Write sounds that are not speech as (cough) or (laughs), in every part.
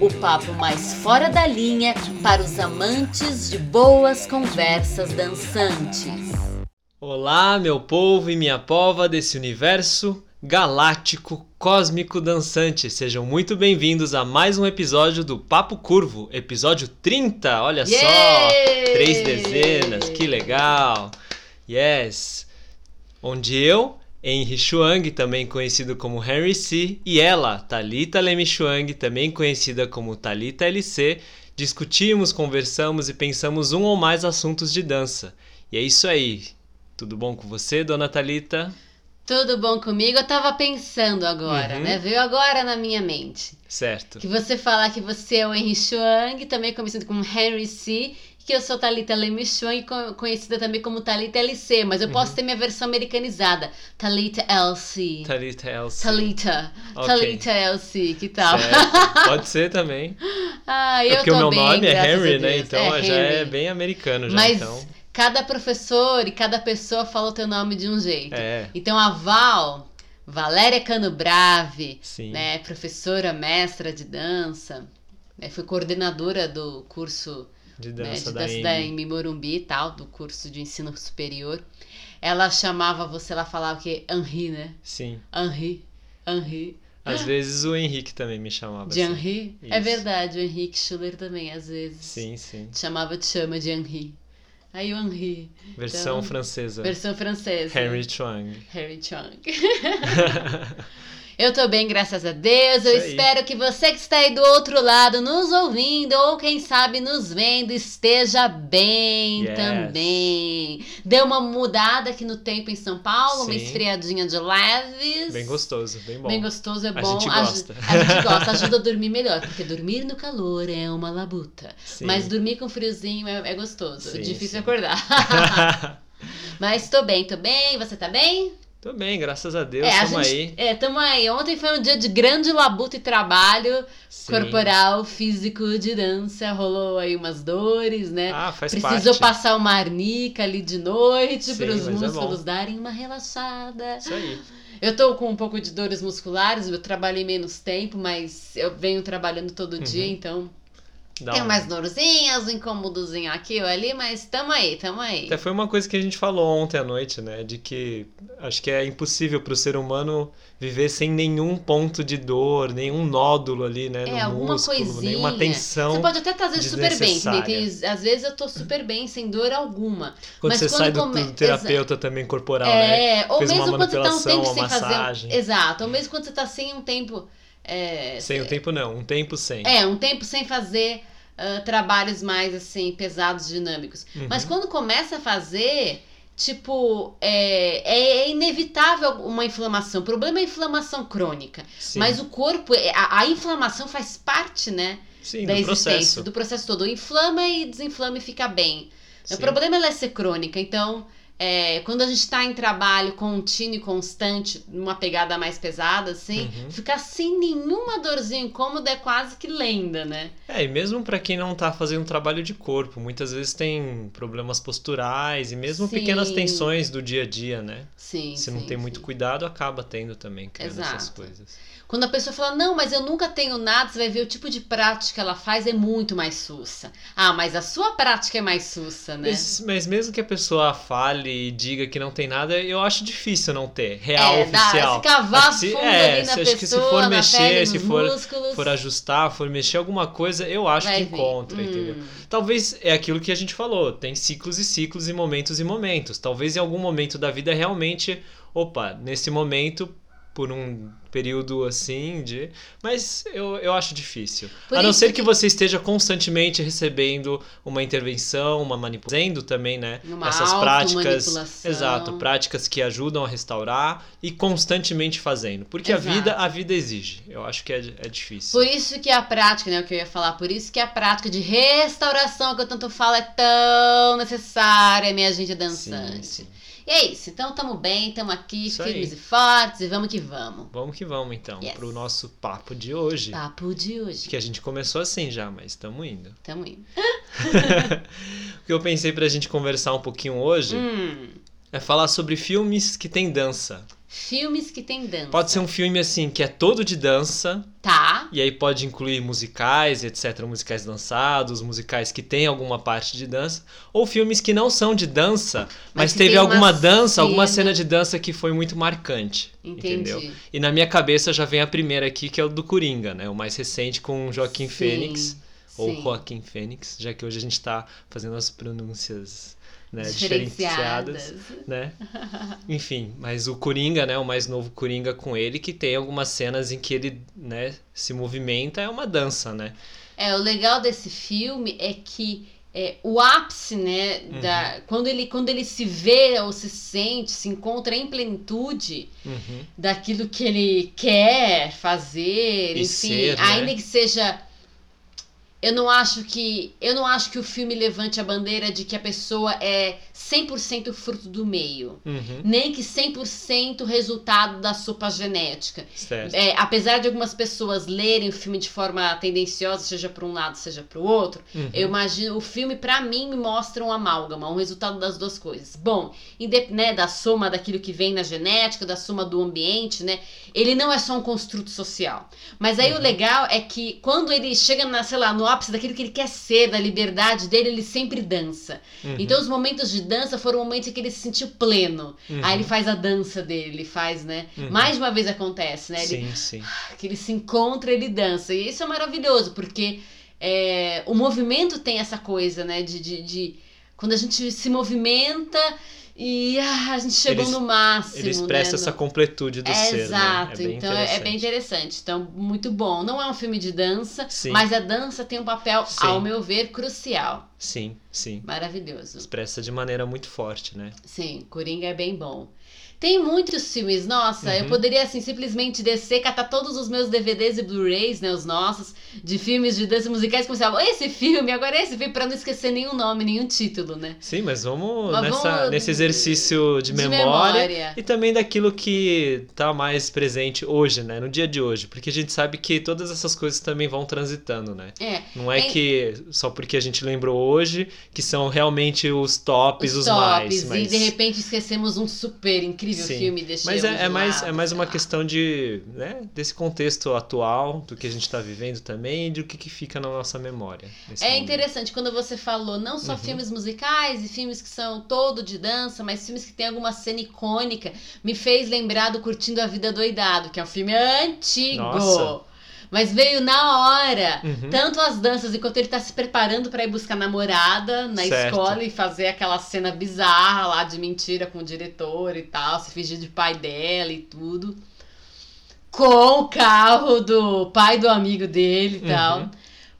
o papo mais fora da linha para os amantes de boas conversas dançantes. Olá, meu povo e minha pova desse universo galáctico, cósmico dançante. Sejam muito bem-vindos a mais um episódio do Papo Curvo, episódio 30. Olha Yay! só, três dezenas, que legal. Yes. Onde eu, Henry Chuang, também conhecido como Henry C, e ela, Talita Lemi Chuang, também conhecida como Talita LC, discutimos, conversamos e pensamos um ou mais assuntos de dança. E é isso aí. Tudo bom com você, dona Talita? Tudo bom comigo? Eu tava pensando agora, Uhum. né? Veio agora na minha mente. Certo. Que você falar que você é o Henry Chuang, também conhecido como Henry C, que eu sou Thalita Leme Chuang, co- conhecida também como Thalita LC, mas eu Uhum. posso ter minha versão americanizada, Thalita LC. Talita Elsie. Thalita, Ok. Thalita LC, que tal? Certo. Pode ser também. (laughs) Ah, eu É porque o meu bem, nome é Henry, né? Então É já é bem americano já, Mas então. cada professor e cada pessoa fala o teu nome de um jeito. É, Então a Val, Valéria Cano Brave, sim. né, professora, mestra de dança, né, foi coordenadora do curso De né, dança de da dança da Amy Morumbi e tal, do curso de ensino superior. Ela chamava você, ela falava o quê? Henri, né? Sim. Henri, Henri, Às (gasps) vezes o Henrique também me chamava de assim. Henri. É Isso. verdade, o Henrique Schuller também, às vezes. Sim, sim. Te chamava, te chama de Henri. Aí o Henri, Versão Então, francesa. versão francesa. Henry Chuang. Harry Chung. (laughs) (laughs) Eu tô bem, graças a Deus. Eu Isso aí. espero que você que está aí do outro lado, nos ouvindo, ou quem sabe nos vendo, esteja bem Yes. também. Deu uma mudada aqui no tempo em São Paulo, uma Sim. esfriadinha de leves. Bem gostoso, bem bom. Bem gostoso, é A bom. gente Aju- gosta. A gente (laughs) gosta, ajuda a dormir melhor, porque dormir no calor é uma labuta. Sim. Mas dormir com friozinho é, é gostoso. Sim, Difícil acordar. (laughs) Mas tô bem, tô bem. Você tá bem? Tô bem, graças a Deus, É, a tamo gente, aí. é, tamo aí. Ontem foi um dia de grande labuta e trabalho Sim. corporal, físico, de dança. Rolou aí umas dores, né? Ah, faz Precisou parte. passar uma arnica ali de noite para os é músculos bom. darem uma relaxada. Isso aí. Eu tô com um pouco de dores musculares, eu trabalhei menos tempo, mas eu venho trabalhando todo Uhum. dia, então Dá tem um- umas dorzinhas, um incômodozinho aqui ou ali, mas tamo aí, tamo aí. Até foi uma coisa que a gente falou ontem à noite, né? De que acho que é impossível pro ser humano viver sem nenhum ponto de dor, nenhum nódulo ali, né? É, no alguma músculo, coisinha. nenhuma tensão. Você pode até vezes super bem, que nem tem, desnecessária. às vezes eu tô super bem, sem dor alguma. Quando mas você quando sai do, come- do terapeuta também corporal, né? é, ou Fez uma mesmo quando você tá um tempo sem massagem. fazer. Exato, ou mesmo quando você tá sem um tempo. É, Sem o tempo não, um tempo sem. é, um tempo sem fazer ah, trabalhos mais assim, pesados, dinâmicos. Uhum. Mas quando começa a fazer, tipo, é, é inevitável uma inflamação. O problema é a inflamação crônica. Sim. Mas o corpo, é- a, a inflamação faz parte, né? Sim, da do existência, processo. do processo todo. Inflama e desinflama e fica bem. O Sim. problema é ela ser crônica, então é, quando a gente está em trabalho contínuo e constante, numa pegada mais pesada, assim, Uhum. ficar sem nenhuma dorzinha incômoda é quase que lenda, né? É, e mesmo pra quem não tá fazendo trabalho de corpo, muitas vezes tem problemas posturais e mesmo Sim. pequenas tensões do dia a dia, né? Sim. Se não sim, tem sim. muito cuidado, acaba tendo também, criando essas Exato. coisas. Quando a pessoa fala, não, mas eu nunca tenho nada, você vai ver o tipo de prática que ela faz é muito mais sussa. Ah, mas a sua prática é mais sussa, né? Mas, mas mesmo que a pessoa fale e diga que não tem nada, eu acho difícil não ter. Real, é, dá, oficial. se cavar Se- fundo é, ali na se- acho que se pessoa, for mexer, pele, se for- músculos, For ajustar, for mexer alguma coisa, eu acho vai que encontra, Hum. entendeu? Talvez é aquilo que a gente falou, tem ciclos e ciclos e momentos e momentos. Talvez em algum momento da vida realmente, opa, nesse momento, por um período assim de. Mas eu, eu acho difícil. Por a não ser que... que- você esteja constantemente recebendo uma intervenção, uma manipulação também, né? Uma Essas práticas. Exato, práticas que ajudam a restaurar e constantemente fazendo. Porque a Exato. vida, a vida exige. Eu acho que é, é difícil. Por isso que a prática, né, o que eu ia falar, por isso que a prática de restauração que eu tanto falo é tão necessária, minha gente dançante. Sim, sim. E é isso, então tamo bem, tamo aqui, Isso firmes aí. e fortes, e vamos que vamos. Vamos que vamos então, Yes. pro nosso papo de hoje. Papo de hoje. Que a gente começou assim já, mas estamos indo. Tamo indo. (laughs) o que eu pensei pra gente conversar um pouquinho hoje Hum, é falar sobre filmes que tem dança. filmes que tem dança. Pode ser um filme assim que é todo de dança, Tá, e aí pode incluir musicais, etc, musicais dançados, musicais que tem alguma parte de dança, ou filmes que não são de dança, mas, Mas teve alguma dança, alguma cena- cena de dança que foi muito marcante, entendi. entendeu? E na minha cabeça já vem a primeira aqui, que é o do Coringa, né? O mais recente com o Joaquim Sim, Fênix. Ou sim. Joaquim Fênix, já que hoje a gente tá fazendo as pronúncias né, Diferenciadas. diferenciadas, né? (laughs) Enfim, mas o Coringa, né, o mais novo Coringa com ele, que tem algumas cenas em que ele, né, se movimenta, é uma dança, né? É, o legal desse filme é que é, o ápice, né, Uhum. da, quando, ele, quando ele se vê ou se sente, se encontra em plenitude Uhum. daquilo que ele quer fazer, E enfim, ser, né? ainda que seja eu não acho que eu não acho que o filme levante a bandeira de que a pessoa é 100% fruto do meio, Uhum. nem que 100% resultado da sopa genética. Certo. É, apesar de algumas pessoas lerem o filme de forma tendenciosa, seja para um lado, seja para o outro, Uhum. eu imagino o filme pra mim me mostra um amálgama, um resultado das duas coisas. Bom, né, da soma daquilo que vem na genética, da soma do ambiente, né? Ele não é só um construto social. Mas aí o Uhum. legal é que quando ele chega na, sei lá, no ápice daquilo que ele quer ser, da liberdade dele, ele sempre dança. Uhum. Então os momentos de dança foram momentos em que ele se sentiu pleno. Uhum. Aí ele faz a dança dele, ele faz, né? Uhum. Mais de uma vez acontece, né? Ele Sim, sim. (sighs) que ele se encontra, ele dança. E isso é maravilhoso, porque é, o movimento tem essa coisa, né? De, de, de- quando a gente se movimenta e ah, a gente chegou Ele- no máximo. Ele expressa né? essa completitude do É, ser, Exato, né? É então é, bem interessante. interessante. Então, muito bom. Não é um filme de dança, Sim. mas a dança tem um papel, Sim. ao meu ver, crucial. Sim, sim. Maravilhoso. Expressa de maneira muito forte, né? Sim, Coringa é bem bom. Tem muitos filmes, nossa, eu Uhum. poderia assim simplesmente descer, catar todos os meus DVDs e Blu-rays, né, os nossos, de filmes de dança musicais, e começar, esse filme, agora esse filme, pra não esquecer nenhum nome, nenhum título, né? Sim, mas vamos, Mas nessa, vamos- nesse exercício de, de memória, memória. e também daquilo que tá mais presente hoje, né? No dia de hoje. Porque a gente sabe que todas essas coisas também vão transitando, né? É, Não é É- que só porque a gente lembrou hoje que são realmente os tops, os, os tops, mais. Mas, e de repente esquecemos um super incrível Sim. filme e deixamos mas é, é de mais, lado, é mais uma lá. questão de, né, desse contexto atual, do que a gente está vivendo também, e do que, que fica na nossa memória. É momento. interessante quando você falou não só Uhum. filmes musicais e filmes que são todo de dança, mas filmes que tem alguma cena icônica, me fez lembrar do Curtindo a Vida Doidado, que é um filme antigo. Nossa. Mas veio na hora. Uhum. Tanto as danças, enquanto ele tá se preparando pra ir buscar namorada na Certo. escola e fazer aquela cena bizarra lá de mentira com o diretor e tal, se fingir de pai dela e tudo. Com o carro do pai do amigo dele e tal.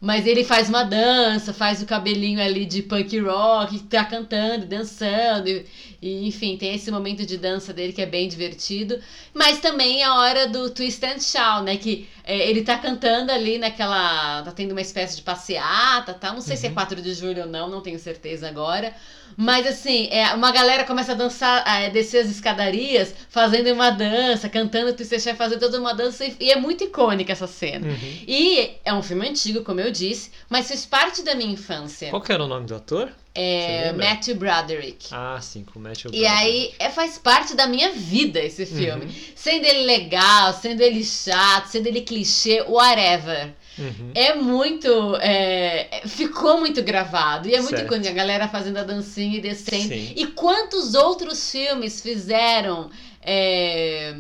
Uhum. Mas ele faz uma dança, faz o cabelinho ali de punk rock, tá cantando, dançando. E, e, enfim, tem esse momento de dança dele que é bem divertido. Mas também é a hora do twist and shout, né? Que é, ele tá cantando ali naquela. tá tendo uma espécie de passeata, tá? Não sei se é Uhum. 4 de julho ou não, não tenho certeza agora. Mas assim, é, uma galera começa a dançar, a descer as escadarias, fazendo uma dança, cantando twist and shout, fazendo toda uma dança. E, e é muito icônica essa cena. Uhum. E é um filme antigo, como eu disse, mas fez parte da minha infância. Qual que era o nome do ator? É? Matthew Broderick. Ah, sim, com Matthew E aí é, faz parte da minha vida esse filme. Uhum. Sendo ele legal, sendo ele chato, sendo ele clichê, whatever. Uhum. É muito. é, ficou muito gravado. E é muito Certo. icônico. A galera fazendo a dancinha e descendo. Sim. E quantos outros filmes fizeram. é,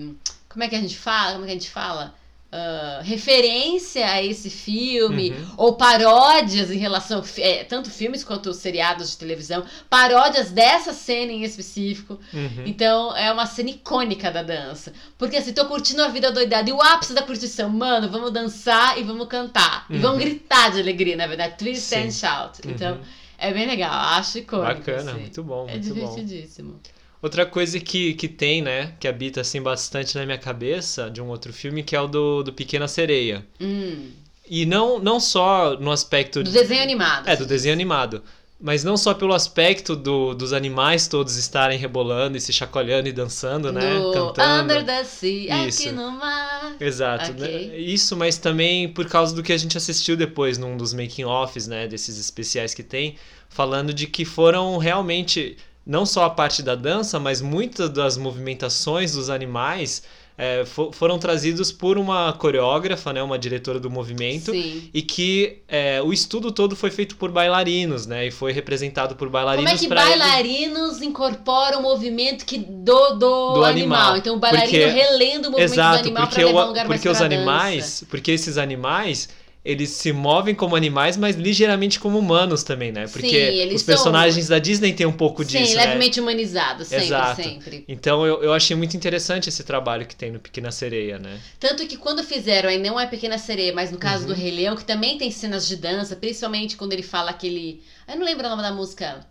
como é que a gente fala? Como é que a gente fala? Uh, referência a esse filme, uhum. ou paródias em relação, é, tanto filmes quanto seriados de televisão, paródias dessa cena em específico. Uhum. Então é uma cena icônica da dança. Porque assim, tô curtindo a vida doidada. E o ápice da curtição, mano, vamos dançar e vamos cantar. Uhum. E vamos gritar de alegria, na verdade. Twist Sim. and shout. Então. Uhum. É bem legal, acho icônico. Bacana, assim. muito bom. É muito divertidíssimo. Bom. Outra coisa que, que tem, né, que habita assim bastante na minha cabeça de um outro filme, que é o do, do Pequena Sereia. Hum. E não, não só no aspecto. Do desenho animado. É, do desenho animado. Mas não só pelo aspecto do, dos animais todos estarem rebolando e se chacoalhando e dançando, né? Do Cantando. Under the sea, Isso. aqui no mar. Exato. Né? Okay. Né? Isso, mas também por causa do que a gente assistiu depois num dos making-offs, né? Desses especiais que tem, falando de que foram realmente não só a parte da dança, mas muitas das movimentações dos animais é, for, foram trazidos por uma coreógrafa, né, uma diretora do movimento, Sim. e que é, o estudo todo foi feito por bailarinos, né, e foi representado por bailarinos. Como é que bailarinos ele... incorporam o movimento que do, do, do animal. animal. Então o bailarino porque, relendo o movimento exato, do animal para levar um lugar porque mais os animais, dança. porque esses animais eles se movem como animais, mas ligeiramente como humanos também, né? Porque Sim, os personagens são... da Disney têm um pouco Sim, disso, Sim, levemente né? humanizados, sempre, Exato. sempre. Então eu, eu achei muito interessante esse trabalho que tem no Pequena Sereia, né? Tanto que quando fizeram, aí não é Pequena Sereia, mas no caso uhum. do Rei Leão, que também tem cenas de dança, principalmente quando ele fala aquele... Eu não lembro o nome da música.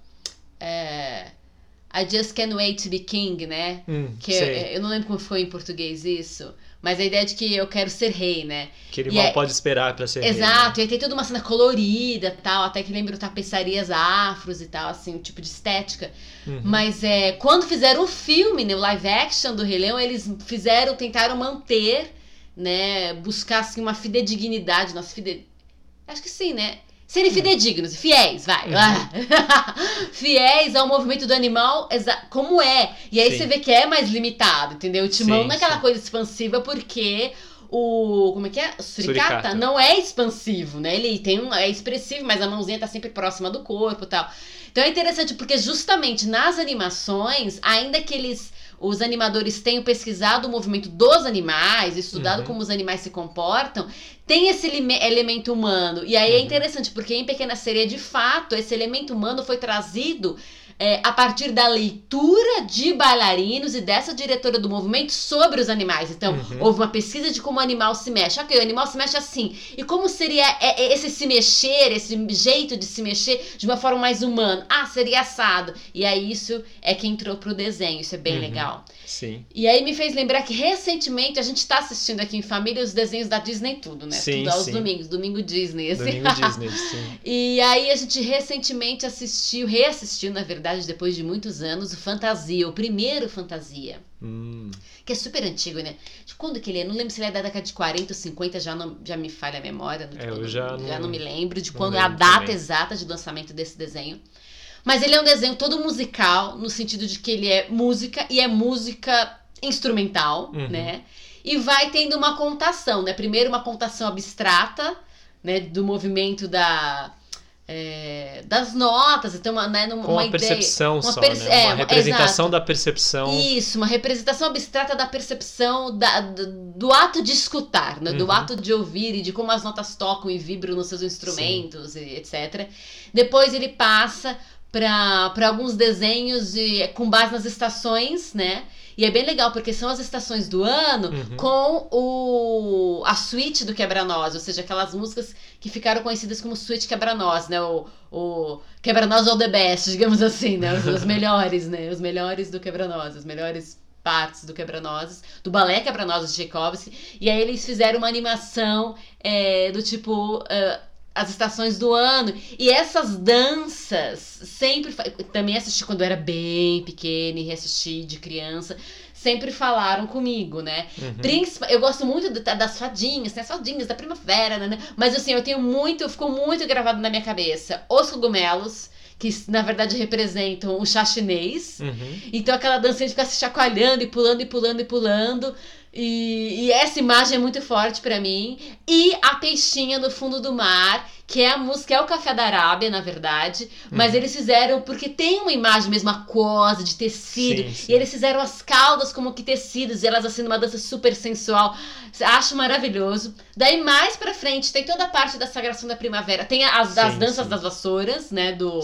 É... I Just Can't Wait to Be King, né? Hum, que eu, eu não lembro como foi em português isso. Mas a ideia de que eu quero ser rei, né? Que ele e mal é... pode esperar para ser Exato, rei. Exato, né? e aí tem toda uma cena colorida tal, até que lembro tapeçarias afros e tal, assim, um tipo de estética. Uhum. Mas é, quando fizeram o filme, né, o live action do Rei Leão, eles fizeram, tentaram manter, né, buscar assim, uma fidedignidade, nossa, fide... acho que sim, né? Serem fidedignos, fiéis, vai. Uhum. (laughs) fiéis ao movimento do animal como é. E aí sim. você vê que é mais limitado, entendeu? O timão sim, não é aquela sim. coisa expansiva porque o. Como é que é? O suricata, suricata, não é expansivo, né? Ele tem um. É expressivo, mas a mãozinha tá sempre próxima do corpo e tal. Então é interessante porque justamente nas animações, ainda que eles os animadores tenham pesquisado o movimento dos animais, estudado uhum. como os animais se comportam, tem esse elemento humano. E aí é uhum. é interessante, porque em Pequena Sereia, de fato, esse elemento humano foi trazido é, a partir da leitura de bailarinos e dessa diretora do movimento sobre os animais. Então, uhum. houve uma pesquisa de como o animal se mexe. Ok, o animal se mexe assim. E como seria é, é, esse se mexer, esse jeito de se mexer de uma forma mais humana? Ah, seria assado. E aí isso é que entrou pro desenho. Isso é bem uhum. legal. Sim. E aí me fez lembrar que recentemente a gente está assistindo aqui em família os desenhos da Disney tudo, né? Sim, tudo aos sim. domingos, domingo Disney. Assim. Domingo Disney, (laughs) sim. e aí a gente recentemente assistiu, reassistiu, na verdade, depois de muitos anos, o Fantasia, o primeiro Fantasia. Hum. Que é super antigo, né? De quando que ele é? Não lembro se ele é da década de 40 ou 50, já, não, já me falha a memória. É, eu já, não, já não me lembro de não quando lembro é a data também. exata de lançamento desse desenho. Mas ele é um desenho todo musical, no sentido de que ele é música e é música instrumental, Uhum. né? E vai tendo uma contação, né? Primeiro uma contação abstrata, né? Do movimento da... é, das notas, então uma, né, uma a ideia... percepção uma só, né? é, Uma representação exato. da percepção. Isso, uma representação abstrata da percepção da, do, do ato de escutar, né? do Uhum. ato de ouvir e de como as notas tocam e vibram nos seus instrumentos, e etc. Depois ele passa para alguns desenhos de, com base nas estações, né? E é bem legal, porque são as estações do ano Uhum. com o, a suíte do Quebra-Nós, ou seja, aquelas músicas que ficaram conhecidas como suíte Quebra-Nós, né? O, o Quebra-Nós all the best, (laughs) digamos assim, né? Os, os melhores, né? Os melhores do Quebra-Nós, os melhores partes do Quebra-Nozes, do balé Quebra-Nozes de Tchaikovsky, e aí eles fizeram uma animação é, do tipo... ah, as estações do ano. E essas danças sempre. Também assisti quando eu era bem pequena e reassisti de criança. Sempre falaram comigo, né? Uhum. Eu gosto muito do- das fadinhas, tem as fadinhas da primavera, né? Mas assim, eu tenho muito, ficou muito gravado na minha cabeça os cogumelos, que na verdade representam o chá chinês. Uhum. Então aquela dancinha de ficar se chacoalhando e pulando e pulando e pulando. E, e essa imagem é muito forte pra mim. E a peixinha no fundo do mar, que é a música, é o Café da Arábia, na verdade, mas uhum. eles fizeram porque tem uma imagem mesmo aquosa, de tecido, sim, sim. e eles fizeram as caudas como que tecidos, e elas assim numa dança super sensual. Acho maravilhoso. Daí mais pra frente tem toda a parte da sagração da primavera. Tem as, sim, as danças das vassouras, né? Do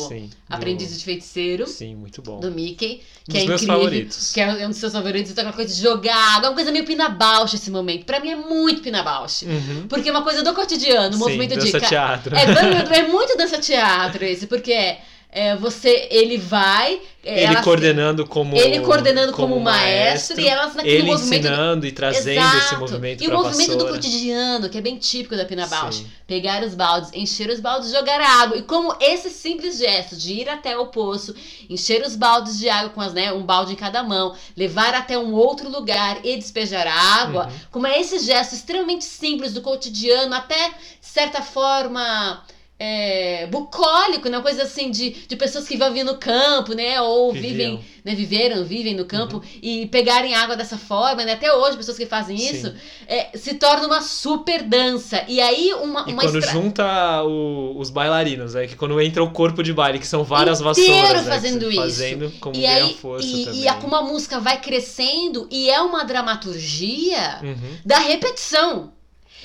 Aprendiz do... de Feiticeiro. Sim, muito bom. Do Mickey. Que um é meus incrível. Favoritos. Que é um dos seus favoritos. Então, aquela coisa de jogar. É uma coisa meio Pina Bausch esse momento. Pra mim é muito Pina Bausch. Uhum. Porque é uma coisa do cotidiano, um movimento de. teatro. É, é muito dança teatro esse, porque é é, você ele vai é, ele coordenando como ele coordenando como, como maestro, maestro, e elas naquele ele movimento ensinando e trazendo Exato. esse movimento e o movimento vassoura. do cotidiano que é bem típico da Pina Bausch pegar os baldes encher os baldes jogar água e como esse simples gesto de ir até o poço encher os baldes de água com as né um balde em cada mão levar até um outro lugar e despejar a água uhum. como é esse gesto extremamente simples do cotidiano até certa forma é, bucólico, né? Uma coisa assim de, de pessoas que vivem no campo, né? Ou Viviam. vivem, né? Viveram, vivem no campo uhum. e pegarem água dessa forma, né? Até hoje, pessoas que fazem isso, é, se torna uma super dança. E aí, uma. E uma quando estra... junta o, os bailarinos, é que quando entra o corpo de baile, que são várias vassouras. Né, fazendo isso. Fazendo como e aí, força e, também. E a, como a música vai crescendo e é uma dramaturgia uhum. da repetição.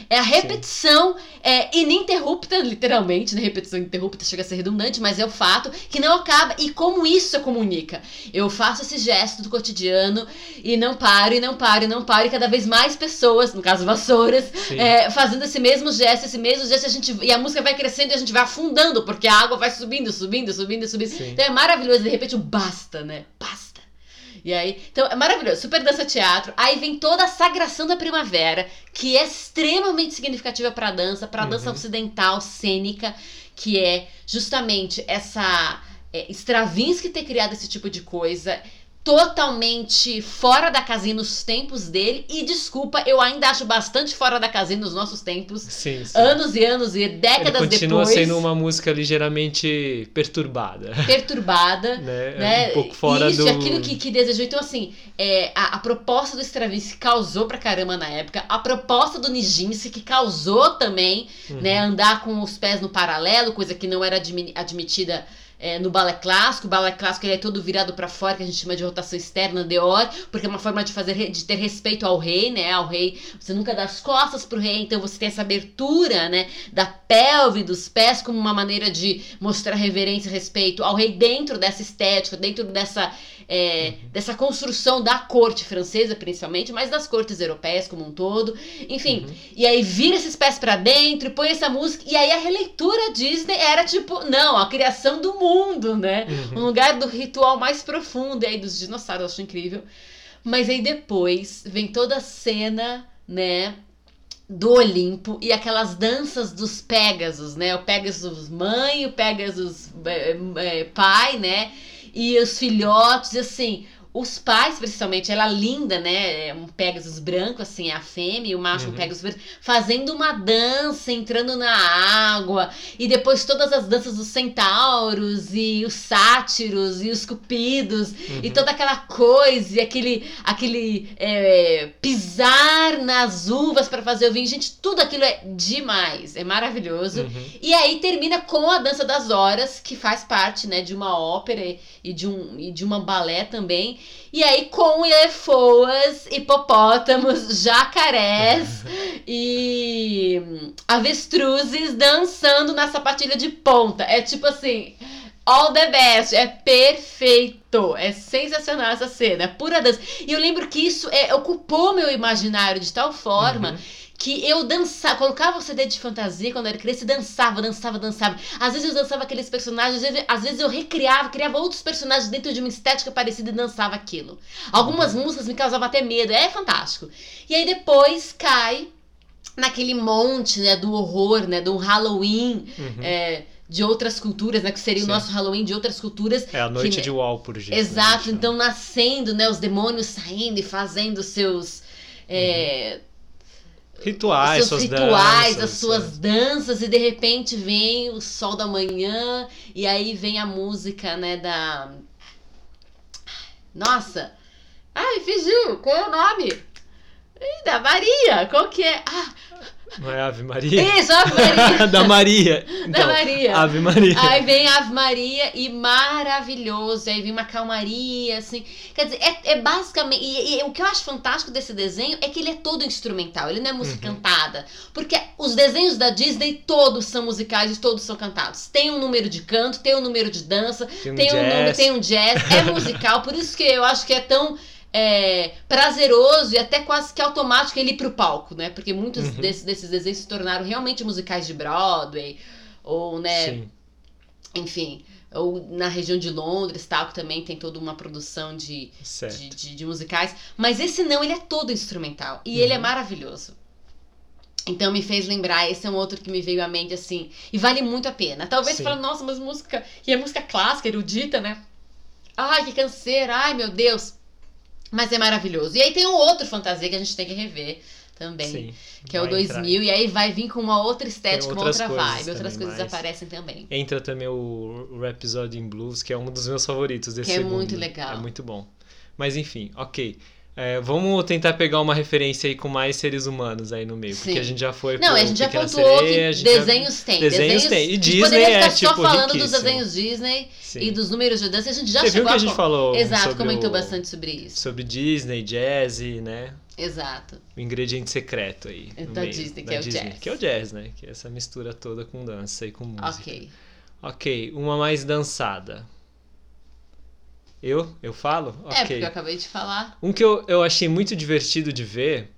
É a repetição é, ininterrupta, literalmente, né? Repetição ininterrupta chega a ser redundante, mas é o fato que não acaba. E como isso se comunica? Eu faço esse gesto do cotidiano e não paro, e não paro, e não paro, e cada vez mais pessoas, no caso vassouras, é, fazendo esse mesmo gesto, esse mesmo gesto, a gente, e a música vai crescendo e a gente vai afundando, porque a água vai subindo, subindo, subindo, subindo. Sim. Então é maravilhoso, de repente o basta, né? Basta. E aí, então é maravilhoso, super dança teatro. Aí vem toda a sagração da primavera, que é extremamente significativa para dança, para uhum. dança ocidental cênica, que é justamente essa é, Stravinsky ter criado esse tipo de coisa totalmente fora da casinha nos tempos dele. E desculpa, eu ainda acho bastante fora da casinha nos nossos tempos. Sim, sim. Anos e anos e décadas Ele continua depois. sendo uma música ligeiramente perturbada. Perturbada. (laughs) né? né? Um pouco fora Isso, do... aquilo que, que desejou. Então, assim, é, a, a, proposta do Stravinsky causou pra caramba na época. A proposta do Nijinsky que causou também, uhum. né? Andar com os pés no paralelo, coisa que não era admitida é, no balé clássico. O balé clássico ele é todo virado para fora, que a gente chama de rotação externa, deor, porque é uma forma de fazer de ter respeito ao rei, né? Ao rei, você nunca dá as costas pro rei, então você tem essa abertura, né, da pelve, dos pés como uma maneira de mostrar reverência e respeito ao rei dentro dessa estética, dentro dessa é, dessa construção da corte francesa, principalmente, mas das cortes europeias como um todo. Enfim, uhum. e aí vira esses pés para dentro, põe essa música, e aí a releitura Disney era tipo, não, a criação do mundo, né? Uhum. Um lugar do ritual mais profundo, e aí dos dinossauros, eu acho incrível. Mas aí depois vem toda a cena, né? do Olimpo e aquelas danças dos Pégasos, né? O Pégasus mãe, o Pégasus é, é, pai, né? E os filhotes, assim, os pais, principalmente, ela linda, né? É um Pegasus branco, assim, é a fêmea, e o macho uhum. um Pegasus verde, fazendo uma dança, entrando na água, e depois todas as danças dos centauros, e os sátiros, e os cupidos, uhum. e toda aquela coisa, e aquele, aquele é, pisar nas uvas para fazer o vinho. Gente, tudo aquilo é demais, é maravilhoso. Uhum. E aí termina com a Dança das Horas, que faz parte, né, de uma ópera e de, um, e de uma balé também. E aí, com elefoas, hipopótamos, jacarés (laughs) e avestruzes dançando na sapatilha de ponta. É tipo assim. All the best, é perfeito, é sensacional essa cena, é pura dança. E eu lembro que isso é, ocupou meu imaginário de tal forma uhum que eu dançava, colocava o CD de fantasia quando eu era criança e dançava, dançava, dançava. Às vezes eu dançava aqueles personagens, às vezes, às vezes eu recriava, criava outros personagens dentro de uma estética parecida e dançava aquilo. Algumas uhum. músicas me causavam até medo, é fantástico. E aí depois cai naquele monte, né, do horror, né, do Halloween, uhum. é, de outras culturas, né? Que seria Sim. o nosso Halloween de outras culturas. É a noite que, de Walpurgis. Exato, né, então nascendo, né? Os demônios saindo e fazendo seus. É, uhum rituais, seus suas rituais, danças, as suas é. danças, e de repente vem o sol da manhã, e aí vem a música, né, da. Nossa! Ai, fugiu! Qual é o nome? Da Maria! Qual que é? Ah, Não é Ave Maria? Isso, Ave Maria. (laughs) da Maria. da Então, Maria. Ave Maria. Aí vem Ave Maria e maravilhoso. Aí vem uma calmaria, assim. Quer dizer, é, é basicamente. E, e o que eu acho fantástico desse desenho é que ele é todo instrumental, ele não é música Uhum. cantada. Porque os desenhos da Disney todos são musicais e todos são cantados. Tem um número de canto, tem um número de dança, Tem um tem um número, jazz. tem um jazz. É musical, por isso que eu acho que é tão. É, prazeroso e até quase que automático ele ir pro palco, né? Porque muitos Uhum. desses, desses desenhos se tornaram realmente musicais de Broadway, ou, né, Sim. enfim, ou na região de Londres, tal, que também tem toda uma produção de, de, de- de musicais. Mas esse não, ele é todo instrumental. E ele é Uhum. maravilhoso. Então me fez lembrar, esse é um outro que me veio à mente assim. E vale muito a pena. Talvez Sim. você fale, nossa, mas música. E é música clássica, erudita, né? Ai, que canseira, ai meu Deus. Mas é maravilhoso. E aí tem um outro fantasia que a gente tem que rever também. Sim. Que é o Vai entrar. 2000, e aí vai vir com uma outra estética, uma outra vibe. Outras coisas aparecem também. Entra também o Rhapsody in Blues, que é um dos meus favoritos desse Que é segundo. muito legal. É muito bom. Mas enfim, ok. É, vamos tentar pegar uma referência aí com mais seres humanos aí no meio. Sim. Porque a gente já foi Não, a gente já pontuou Sereia, a que gente já- desenhos tem. Desenhos tem. E a Disney é, ficar só tipo, falando dos riquíssimo. desenhos Disney Sim. e dos números de dança. A gente já Você viu chegou que a gente falou Exato, comentou o- bastante sobre isso. Sobre Disney, jazz, né? Exato. O ingrediente secreto aí. Da meio, Disney, que da é o jazz. Que é o jazz, né? Que é essa mistura toda com dança e com música. Ok. Ok, uma mais dançada. Eu? Eu falo? É, Ok. porque eu acabei de falar. Um que eu, eu achei muito divertido de ver.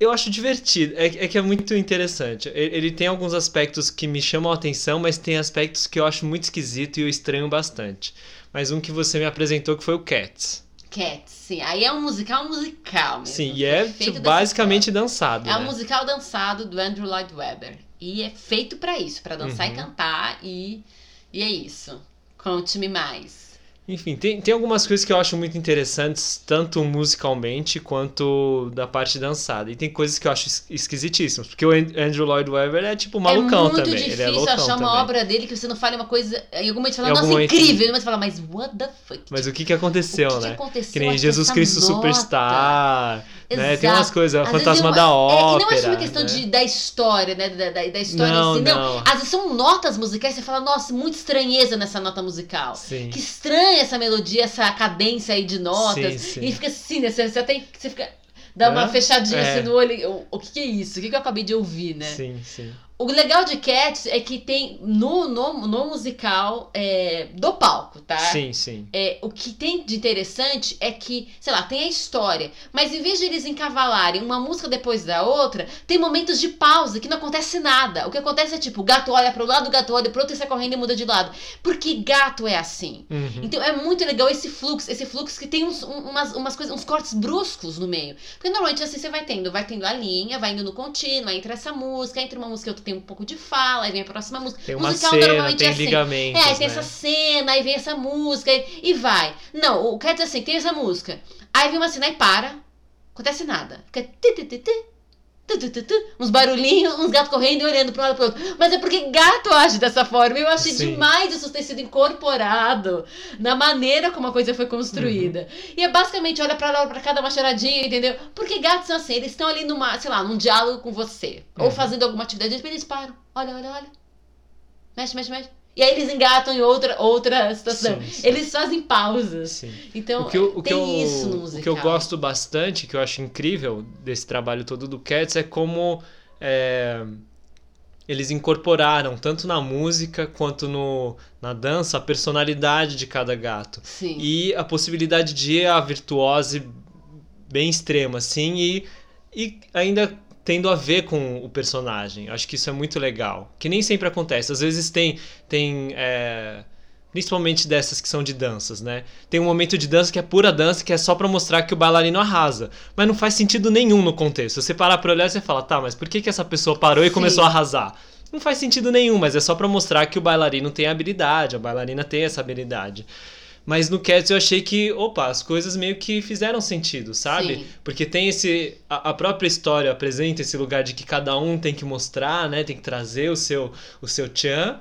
Eu acho divertido, é, é que é muito interessante. Ele, ele tem alguns aspectos que me chamam a atenção, mas tem aspectos que eu acho muito esquisito e eu estranho bastante. Mas um que você me apresentou que foi o Cats. Cats, sim. Aí é um musical musical mesmo. Sim, e é basicamente dançado. É um né? musical dançado do Andrew Lloyd Webber. E é feito pra isso, pra dançar Uhum. e cantar. E, e é isso. Conte-me mais. Enfim, tem, tem algumas coisas que eu acho muito interessantes, tanto musicalmente quanto da parte dançada. E tem coisas que eu acho es- esquisitíssimas, porque o An- Andrew Lloyd Webber é tipo malucão é muito também. difícil ele é loucão achar uma também. obra dele que você não fale uma coisa. Em algum momento você fala, Em algum nossa, momento- incrível. Mas você fala, mas what the fuck? Mas o que que aconteceu, o que, né? que aconteceu? Que nem Jesus Cristo nota? Superstar, né? Tem umas coisas, Às Fantasma da é Ópera. É, e não é só uma questão né? de, da história, né? Da, da, da história Não, em si. Não. não. Às vezes são notas musicais, você fala, nossa, muita estranheza nessa nota musical. Sim. Que estranha essa melodia, essa cadência aí de notas. Sim, sim. E fica assim, né? Você, você tem. Você fica. Dá uma Hã? fechadinha É. assim no olho. O, o que, que é isso? O que, que eu acabei de ouvir, né? Sim, sim. O legal de Cats é que tem no, no, no musical é, do palco, tá? Sim, sim. É, o que tem de interessante é que, sei lá, tem a história, mas em vez de eles encavalarem uma música depois da outra, tem momentos de pausa que não acontece nada. O que acontece é tipo, o gato olha para o lado, o gato olha pro outro e sai correndo e muda de lado. Porque gato é assim. Uhum. Então é muito legal esse fluxo, esse fluxo que tem uns, um- umas, umas coisas, uns cortes bruscos no meio. Porque normalmente assim você vai tendo, vai tendo a linha, vai indo no contínuo, aí entra essa música, entra uma música que tem um pouco de fala, aí vem a próxima música. Tem uma Musical cena, normalmente tem é assim. É, aí tem né? essa cena, aí vem essa música e, e vai. Não, o quer dizer assim, tem essa música. Aí vem uma cena e para. Acontece nada. Fica ti, ti, ti, ti, tu, tu, tu, uns barulhinhos, uns gatos correndo e olhando pro lado pro outro. Mas é porque gato age dessa forma. Eu achei Sim. demais isso ter sido incorporado na maneira como a coisa foi construída. Uhum. E é basicamente olha pra lá, olha pra cada uma choradinha, entendeu? Porque gatos são assim, eles estão ali numa, sei lá, num diálogo com você. Ou Uhum. fazendo alguma atividade, eles param. Olha, olha, olha. Mexe, mexe, mexe. E aí eles engatam em outra, outra situação. Sim, sim. Eles fazem pausas. Sim. Então, o que eu, o que tem eu, isso no o musical. que eu gosto bastante, que eu acho incrível desse trabalho todo do Cats é como é, eles incorporaram tanto na música quanto no, na dança a personalidade de cada gato Sim. e a possibilidade de ir a virtuose bem extrema assim e, e ainda tendo a ver com o personagem. Acho que isso é muito legal. Que nem sempre acontece. Às vezes tem tem é, principalmente dessas que são de danças, né? Tem um momento de dança que é pura dança, que é só pra mostrar que o bailarino arrasa, mas não faz sentido nenhum no contexto. Você parar pra olhar, você fala: "Tá, mas por que que essa pessoa parou e Sim. começou a arrasar?" Não faz sentido nenhum, mas é só pra mostrar que o bailarino tem habilidade, a bailarina tem essa habilidade. Mas no Cats eu achei que, opa, as coisas meio que fizeram sentido, sabe? Sim. Porque tem esse. A, a própria história apresenta esse lugar de que cada um tem que mostrar, né? Tem que trazer o seu, o seu tchan.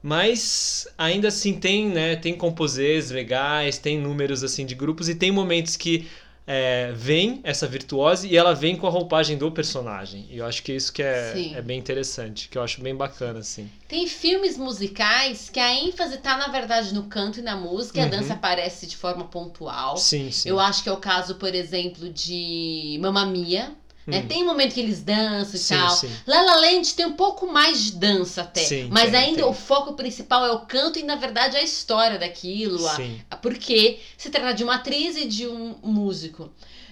Mas ainda assim tem, né? Tem composês legais, tem números assim de grupos e tem momentos que é, vem essa virtuose e ela vem com a roupagem do personagem. E eu acho que isso que é, é bem interessante, que eu acho bem bacana, assim. Tem filmes musicais que a ênfase tá, na verdade, no canto e na música, uhum. e a uhum. dança aparece de forma pontual. Sim, sim. Eu acho que é o caso, por exemplo, de Mamma Mia. Né? Hum. Tem um momento que eles dançam e sim, tal. Sim. La La Land tem um pouco mais de dança até. Sim, mas tem, ainda tem. o foco principal é o canto e, na verdade, a história daquilo. A, porque se trata de uma atriz e de um músico.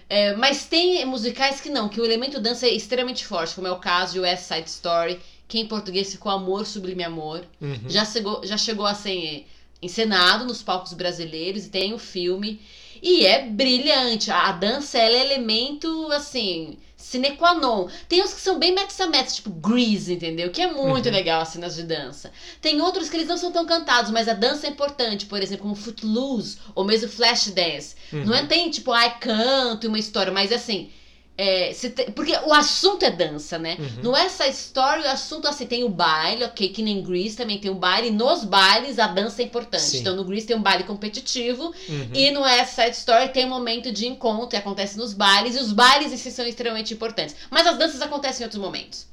É, mas tem musicais que não, que o elemento dança é extremamente forte, como é o caso de West Side Story, que em português ficou Amor Sublime Amor. Uhum. Já, chegou, já chegou a ser encenado nos palcos brasileiros e tem o filme. E é brilhante. A dança ela é elemento, assim, sine qua non. Tem uns que são bem metros a tipo Grease, entendeu? Que é muito uhum. legal as cenas de dança. Tem outros que eles não são tão cantados, mas a dança é importante, por exemplo, como Footloose ou mesmo Flashdance. Uhum. Não é tem tipo, ai, canto e uma história, mas assim, é, te, porque o assunto é dança, né? Uhum. No essa história, o assunto assim, tem o baile, ok, que nem Grease também tem o baile. nos bailes, a dança é importante. Sim. Então, no Grease tem um baile competitivo. Uhum. E no Essa Side Story tem um momento de encontro que acontece nos bailes. E os bailes em si são extremamente importantes. Mas as danças acontecem em outros momentos.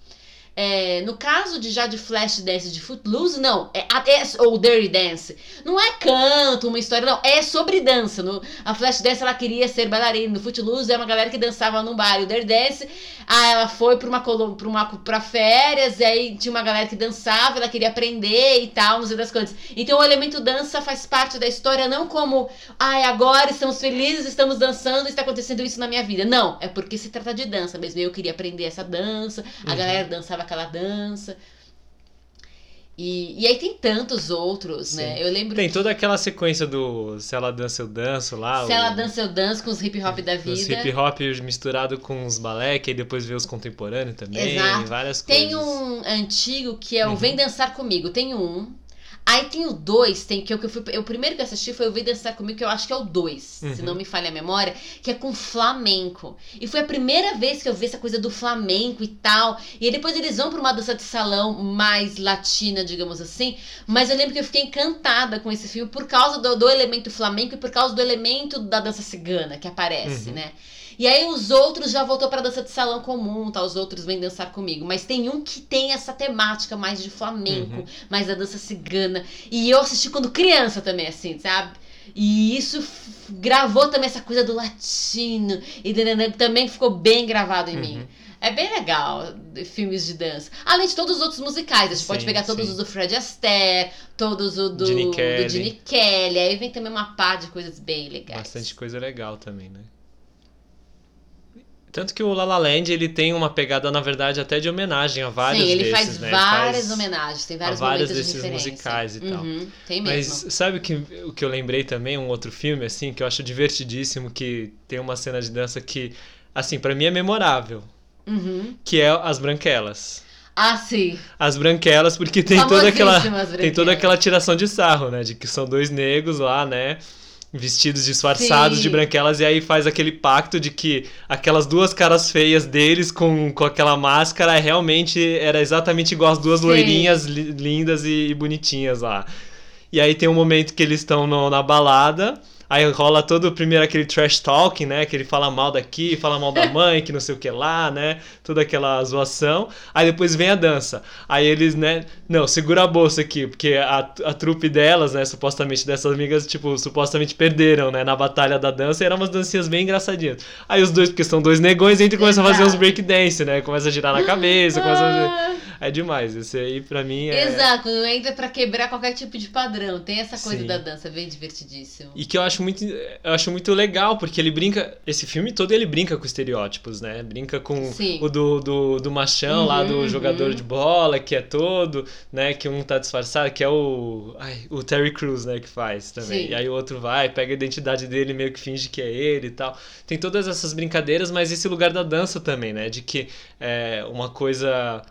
É, no caso de já de Flash Dance de Footloose, não, é, é, ou Dirty Dance, não é canto, uma história, não, é sobre dança. No, a Flash Dance ela queria ser bailarina, no Footloose é uma galera que dançava num bar. O Dirty Dance, ah, ela foi pra uma, pra uma pra férias, e aí tinha uma galera que dançava, ela queria aprender e tal, não sei das coisas. Então o elemento dança faz parte da história, não como, ai, ah, agora estamos felizes, estamos dançando, está acontecendo isso na minha vida. Não, é porque se trata de dança mesmo. Eu queria aprender essa dança, a uhum. galera dançava aquela dança. E, e aí tem tantos outros, Sim. né? Eu lembro. Tem que... toda aquela sequência do Se ela dança, eu danço lá. Se o... ela dança, eu danço com os hip hop da vida. Os hip hop misturado com os balé, que aí depois vê os contemporâneos também. Exato. Várias coisas. Tem um antigo que é o uhum. Vem Dançar Comigo. Tem um Aí tem o 2, tem que eu, que eu fui. O primeiro que eu assisti foi o Vem Dançar Comigo, que eu acho que é o 2, uhum. se não me falha a memória, que é com flamenco. E foi a primeira vez que eu vi essa coisa do flamenco e tal. E aí depois eles vão pra uma dança de salão mais latina, digamos assim. Mas eu lembro que eu fiquei encantada com esse filme por causa do, do elemento flamenco e por causa do elemento da dança cigana que aparece, uhum. né? E aí os outros já voltou para dança de salão comum, tá? Os outros vêm dançar comigo. Mas tem um que tem essa temática mais de flamenco, uhum. mais da dança cigana. E eu assisti quando criança também, assim, sabe? E isso gravou também essa coisa do latino. E também ficou bem gravado em uhum. mim. É bem legal filmes de dança. Além de todos os outros musicais. A gente sim, pode pegar todos sim. os do Fred Astaire, todos os do Gene Kelly. Kelly. Aí vem também uma par de coisas bem legais. Bastante coisa legal também, né? Tanto que o La La Land, ele tem uma pegada, na verdade, até de homenagem a vários Sim, ele desses, faz né? várias faz homenagens, tem vários, vários desses de musicais e uhum, tal. Tem mesmo. Mas sabe o que, o que eu lembrei também? Um outro filme, assim, que eu acho divertidíssimo, que tem uma cena de dança que, assim, para mim é memorável. Uhum. Que é As Branquelas. Ah, sim. As branquelas, porque tem toda aquela tem toda aquela tiração de sarro, né, de que são dois negros lá, né? Vestidos disfarçados Sim. de branquelas e aí faz aquele pacto de que aquelas duas caras feias deles com, com aquela máscara realmente era exatamente igual as duas Sim. loirinhas li, lindas e, e, bonitinhas lá. E aí tem um momento que eles estão na balada Aí rola todo primeiro aquele trash talking, né? Que ele fala mal daqui, fala mal da mãe, que não sei o que lá, né? Toda aquela zoação. Aí depois vem a dança. Aí eles, né? Não, segura a bolsa aqui, porque a, a trupe delas, né? Supostamente dessas amigas, tipo, supostamente perderam, né? Na batalha da dança e eram umas dancinhas bem engraçadinhas. Aí os dois, porque são dois negões, entram e começam a fazer uns breakdance, né? Começa a girar na cabeça, começa a... É demais. Esse aí, pra mim, é. Exato, entra pra quebrar qualquer tipo de padrão. Tem essa coisa Sim. da dança, bem divertidíssimo. E que eu acho muito, eu acho muito legal, porque ele brinca. Esse filme todo ele brinca com estereótipos, né? Brinca com Sim. o do, do, do machão uhum, lá, do uhum. jogador uhum. de bola, que é todo, né? Que um tá disfarçado, que é o. Ai, o Terry Crews, né? Que faz também. Sim. E aí o outro vai, pega a identidade dele meio que finge que é ele e tal. Tem todas essas brincadeiras, mas esse lugar da dança também, né? De que é uma coisa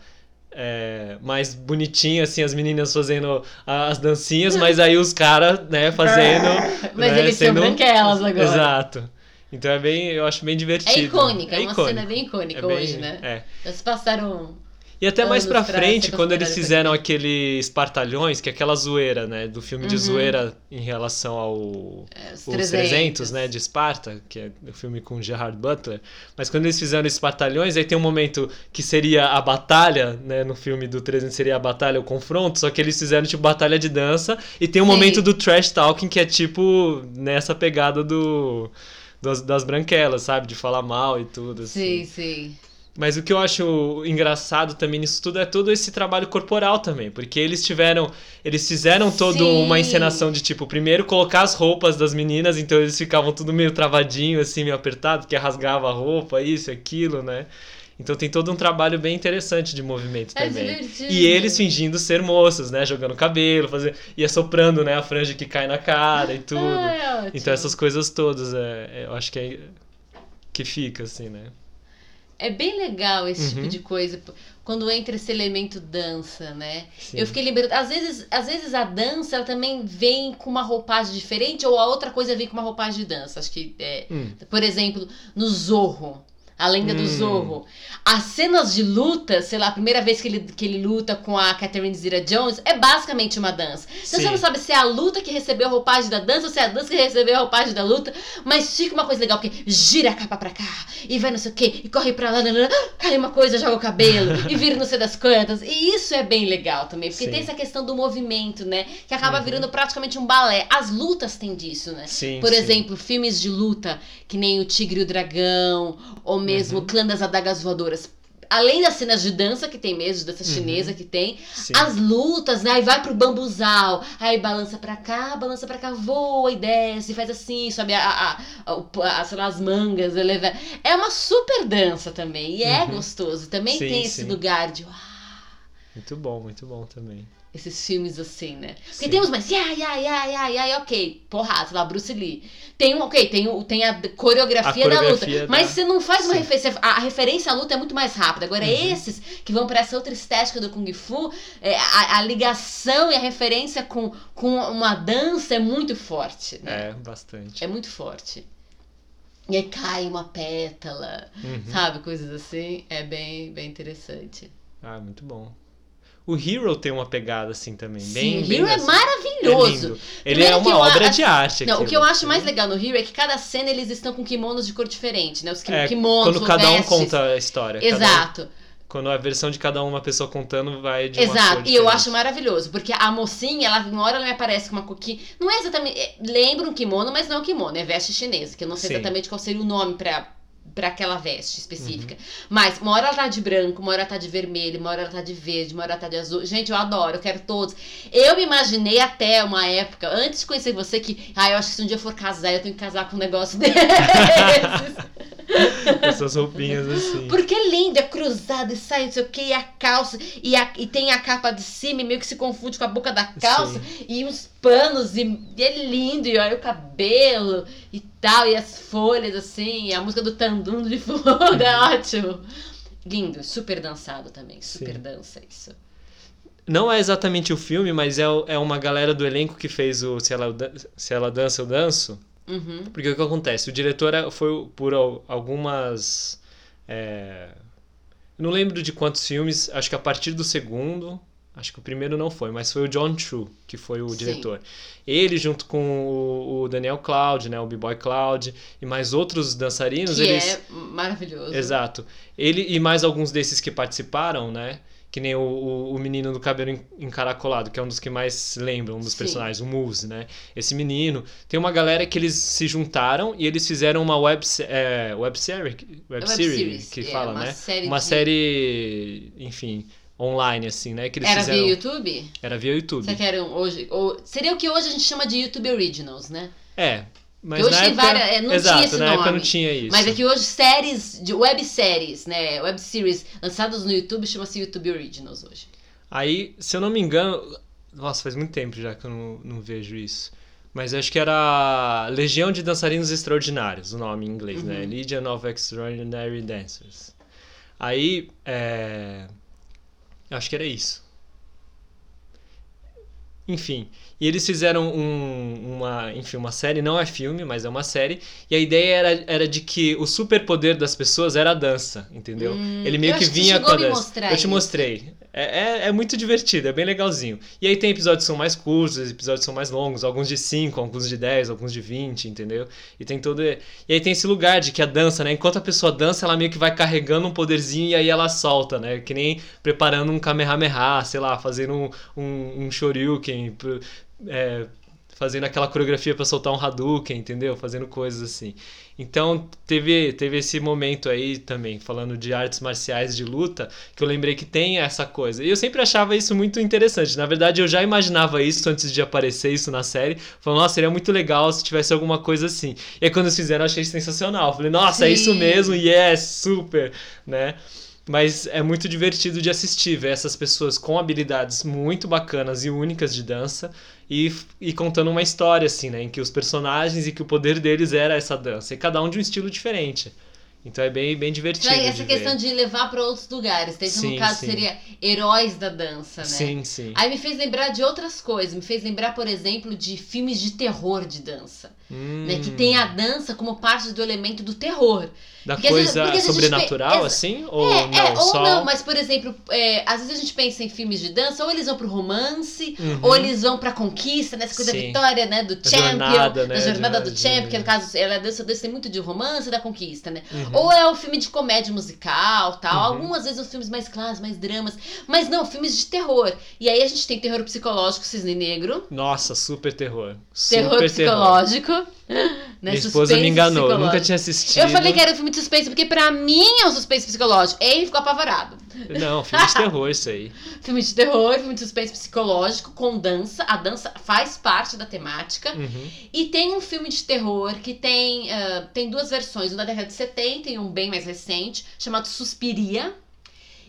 é, mais bonitinho, assim, as meninas fazendo as dancinhas, mas aí os caras, né, fazendo. mas né, eles sendo... são branquelas agora. Exato. Então é bem, eu acho bem divertido. É icônica, é, é uma icônico. cena bem icônica é bem, hoje, né? É. Já se passaram E até mais pra pra frente, quando eles fizeram aqueles espartalhões, que é aquela zoeira, né? Do filme de Uhum. zoeira em relação ao É, os os 300, né, de Esparta, que é o filme com Gerard Butler. Mas quando eles fizeram esses batalhões, aí tem um momento que seria a batalha, né, no filme do 300 seria a batalha, o confronto, só que eles fizeram tipo batalha de dança e tem um Sim. momento do trash talking que é tipo nessa pegada do das, das branquelas, sabe, de falar mal e tudo assim. Sim, sim. Mas o que eu acho engraçado também nisso tudo é todo esse trabalho corporal também, porque eles tiveram, eles fizeram toda Sim. uma encenação de tipo, primeiro colocar as roupas das meninas, então eles ficavam tudo meio travadinho assim, meio apertado, porque rasgava a roupa, isso, aquilo, né? Então tem todo um trabalho bem interessante de movimento É também. divertido. E eles fingindo ser moças, né, jogando cabelo, fazer, e assoprando, né, a franja que cai na cara e tudo. Ah, é então essas coisas todas, é, é, eu acho que é que fica assim, né? É bem legal esse tipo Uhum. de coisa, quando entra esse elemento dança, né? Sim. Eu fiquei lembrando, às vezes, às vezes a dança ela também vem com uma roupagem diferente ou a outra coisa vem com uma roupagem de dança. Acho que, é, Hum. por exemplo, no Zorro, a lenda do Hum. Zorro, as cenas de luta, sei lá, a primeira vez que ele, que ele luta com a Catherine Zeta-Jones é basicamente uma dança. Então Sim. você não sabe se é a luta que recebeu a roupagem da dança ou se é a dança que recebeu a roupagem da luta, mas fica uma coisa legal, porque gira a capa pra cá, e vai não sei o quê, e corre pra lá, lá, cai uma coisa, joga o cabelo, (laughs) e vira não sei das quantas. E isso é bem legal também, porque Sim. tem essa questão do movimento, né? Que acaba Uhum. virando praticamente um balé. As lutas têm disso, né? Sim, Por exemplo, filmes de luta, que nem o Tigre e o Dragão, ou mesmo Uhum. o Clã das Adagas Voadoras. Além das cenas de dança que tem mesmo, dança Uhum. chinesa que tem, Sim. as lutas, né? Aí vai pro bambuzal, aí balança pra cá, balança pra cá, voa e desce, faz assim, sobe a, a, a, a- as mangas, eleva. É uma super dança também, e é Uhum. gostoso. Também Sim, tem esse sim. lugar de. uau, Muito bom, muito bom também. Esses filmes assim, né? Porque Sim. tem uns mais, ai, ai, ai, ai, ai, ok, porrada, sei lá, Bruce Lee. Tem um, ok, tem, o- tem a coreografia, A da coreografia luta. da- Mas você não faz uma Sim. referência, a, referência à luta é muito mais rápida. Agora, Uhum. esses que vão pra essa outra estética do Kung Fu, é, a, a ligação e a referência com, com uma dança é muito forte, né? É, bastante. É muito forte. E aí cai uma pétala, Uhum. sabe? Coisas assim. É bem, bem interessante. Ah, muito bom. O Hero tem uma pegada assim também, Sim, bem, o bem Hero é dessa- maravilhoso. lindo. Ele é uma obra acho- de arte. Não, o que eu acho mais legal no Hero é que cada cena eles estão com kimonos de cor diferente, né? Os kim- É, kimonos, quando cada um vestes. conta a história. um- Exato, quando a versão de cada um, uma pessoa contando, vai de uma exato. E eu acho maravilhoso, porque a mocinha, ela, uma hora ela me aparece com uma coquinha. Não é exatamente. é, lembra um kimono, mas não é um kimono, é veste chinesa, que eu não sei Sim. exatamente qual seria o nome pra. Pra aquela veste específica. Uhum. Mas uma hora ela tá de branco, uma hora ela tá de vermelho, uma hora ela tá de verde, uma hora ela tá de azul. Gente, eu adoro, eu quero todos. Eu me imaginei até uma época, antes de conhecer você, que. Ah, eu acho que se um dia eu for casar, eu tenho que casar com um negócio (laughs) desses. Essas roupinhas assim. Porque é lindo, é cruzado e sai, não sei o que, e a calça, e, a- e tem a capa de cima e meio que se confunde com a boca da calça, e uns panos, e, e é lindo, e olha o cabelo e tal, e as folhas assim, e a música do Tandum de fundo, é ótimo. Lindo, super dançado também, super Sim. dança isso. Não é exatamente o filme, mas é, é uma galera do elenco que fez o Se Ela, Se Ela Dança, Eu Danço. Uhum. Porque o que acontece? O diretor é- foi por al- algumas. é, não lembro de quantos filmes, acho que a partir do segundo. Acho que o primeiro não foi, mas foi o John True, que foi o Sim. diretor. Ele, junto com o, o Daniel Cloud, né, o B-Boy Cloud, e mais outros dançarinos, Que eles. é maravilhoso. Exato. Ele e mais alguns desses que participaram, né? Que nem o, o, o menino do cabelo en- encaracolado, que é um dos que mais lembram, um dos Sim. personagens, o Moose, né? Esse menino. Tem uma galera que eles se juntaram e eles fizeram uma web, se- é, web, series, web, Web series, series, que é, fala, uma né? série uma de- série, enfim, online, assim, né? Que eles Era fizeram. via YouTube? Era via YouTube. Você quer um hoje? Ou, seria o que hoje a gente chama de YouTube Originals, né? É. Mas hoje tem época, várias- é, não tinha exato, esse na época nome. não tinha isso. Mas é que hoje séries, de web séries, né? Web series lançadas no YouTube chama-se YouTube Originals hoje. Aí, se eu não me engano. Nossa, faz muito tempo já que eu não, não vejo isso. Mas acho que era Legião de Dançarinos Extraordinários, o nome em inglês, né? Uhum. Legion of Extraordinary Dancers. Aí, é... acho que era isso. enfim. E eles fizeram um, uma, enfim, uma série, não é filme, mas é uma série. E a ideia era, era de que o superpoder das pessoas era a dança, entendeu? Hum, Ele meio que vinha com a dança. Eu te mostrei. É, é, é muito divertido, é bem legalzinho. E aí tem episódios que são mais curtos, episódios são mais longos, alguns de 5, alguns de 10, alguns de 20, entendeu? E tem todo. E aí tem esse lugar de que a dança, né? Enquanto a pessoa dança, ela meio que vai carregando um poderzinho e aí ela solta, né? Que nem preparando um Kamehameha, sei lá, fazendo um, um, um Shoryuken, é, fazendo aquela coreografia pra soltar um Hadouken, entendeu? Fazendo coisas assim. Então teve, teve esse momento aí também, falando de artes marciais de luta, que eu lembrei que tem essa coisa. E eu sempre achava isso muito interessante. Na verdade, eu já imaginava isso antes de aparecer isso na série. Falei, nossa, seria muito legal se tivesse alguma coisa assim. E aí quando eles fizeram, eu achei sensacional. Falei, nossa, é isso Sim. mesmo, yes, super, né? Mas é muito divertido de assistir, ver essas pessoas com habilidades muito bacanas e únicas de dança e, e contando uma história, assim, né? Em que os personagens e que o poder deles era essa dança. E cada um de um estilo diferente. Então é bem, bem divertido. Essa de questão ver. de levar para outros lugares. Então, Sim, no caso, sim. seria heróis da dança, né? Sim, sim. Aí me fez lembrar de outras coisas. Me fez lembrar, por exemplo, de filmes de terror de dança. Hum, Né? Que tem a dança como parte do elemento do terror. Da porque coisa vezes sobrenatural, pe- assim? Ou é, não? é, ou só... não, mas por exemplo, é, às vezes a gente pensa em filmes de dança, ou eles vão pro romance, Uhum. ou eles vão pra conquista, nessa coisa da vitória, né? Do A champion, jornada, né, da jornada de- do champion, que no caso ela dança, dança tem muito de romance e da conquista, né? Uhum. Ou é o filme de comédia musical, tal. Uhum. Algumas vezes os filmes mais clássicos, mais dramas. Mas não, filmes de terror. E aí a gente tem terror psicológico, Cisne Negro. Nossa, super terror. Terror super psicológico. Né? Minha esposa me Suspense enganou, eu nunca tinha assistido. Eu falei que era um filme de suspense, porque pra mim é um suspense psicológico. Ele ficou apavorado. Não, filme de terror isso aí. (laughs) Filme de terror, filme de suspense psicológico, com dança. A dança faz parte da temática. Uhum. E tem um filme de terror que tem, ah, tem duas versões, um da década de 70 e um bem mais recente, chamado Suspiria.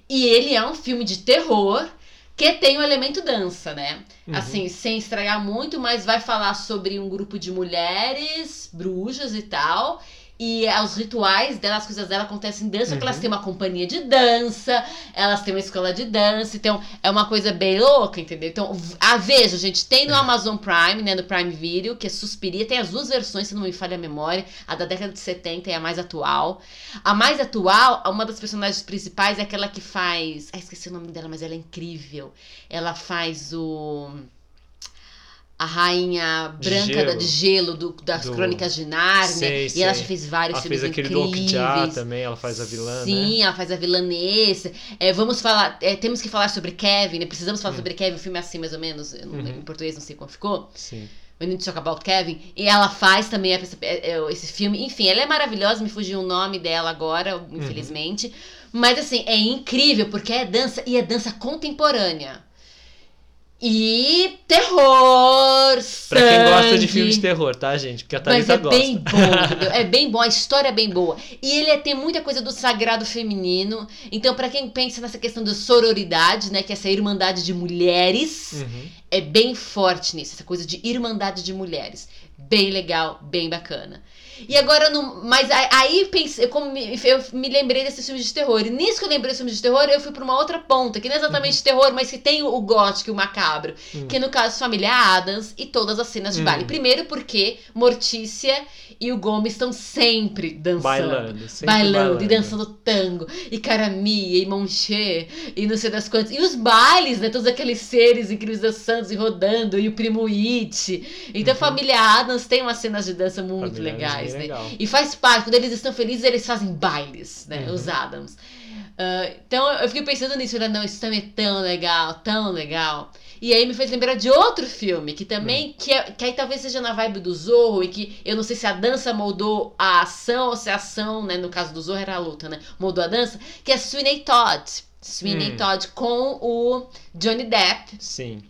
E ele é um filme de terror que tem o elemento dança, né? Uhum. Assim, sem estragar muito, mas vai falar sobre um grupo de mulheres, bruxas e tal. E os rituais delas, as coisas dela acontecem em dança, porque Uhum. elas têm uma companhia de dança, elas têm uma escola de dança, então é uma coisa bem louca, entendeu? Então, v- ah, veja, gente, tem no Amazon Prime, né, no Prime Video, que é Suspiria, tem as duas versões, se não me falha a memória, a da década de 70 e a mais atual. A mais atual, uma das personagens principais é aquela que faz, ah, esqueci o nome dela, mas ela é incrível. Ela faz o a rainha De branca gelo. da- de gelo do- das Do- crônicas de Nárnia. Sei, e ela sei. já fez vários Ela filmes fez aquele do incríveis. Okja também, ela faz a vilã, né? Sim, ela faz a vilã nesse. É, vamos falar, é, temos que falar sobre Kevin, né? Precisamos falar Hum. sobre Kevin, o filme é assim mais ou menos, eu não Uhum. em português, não sei como ficou. Sim. We Need to Talk About Kevin. E ela faz também é, é, esse filme. Enfim, ela é maravilhosa, me fugiu o nome dela agora, Uhum. infelizmente. Mas assim, é incrível, porque é dança e é dança contemporânea. E terror, Pra quem gosta de filmes de terror, tá, gente? Porque a Mas Thalita é gosta. bem bom, (laughs) entendeu? É bem bom, a história é bem boa. E ele é- tem muita coisa do sagrado feminino. Então, pra quem pensa nessa questão da sororidade, né? Que é essa irmandade de mulheres, Uhum. é bem forte nisso, essa coisa de irmandade de mulheres. Bem legal, bem bacana. E agora, no, mas aí, pensei, como me, eu me lembrei desses filmes de terror. E nisso que eu lembrei desses filmes de terror, eu fui pra uma outra ponta, que não é exatamente Uhum. terror, mas que tem o gótico e o macabro. Hum. Que no caso, Família Adams e todas as cenas de Hum. baile. Primeiro porque Mortícia e o Gomes estão sempre dançando. Bailando, sempre Bailando, bailando. e dançando tango, e caramia, e monchê, e não sei das quantas. E os bailes, né? Todos aqueles seres incríveis dançando e rodando, e o primo It. Então, Uhum. Família Adams tem umas cenas de dança muito Família legais, né? legal. E faz parte, quando eles estão felizes, eles fazem bailes, né? Uhum. Os Adams. Ah, então eu fiquei pensando nisso, falando, não, isso também é tão legal, tão legal. E aí me fez lembrar de outro filme, que também, Hum. que, é- que aí talvez seja na vibe do Zorro, e que eu não sei se a dança moldou a ação, ou se a ação, né, no caso do Zorro era a luta, né, moldou a dança, que é Sweeney Todd. Sweeney Hum. Todd com o Johnny Depp. Sim.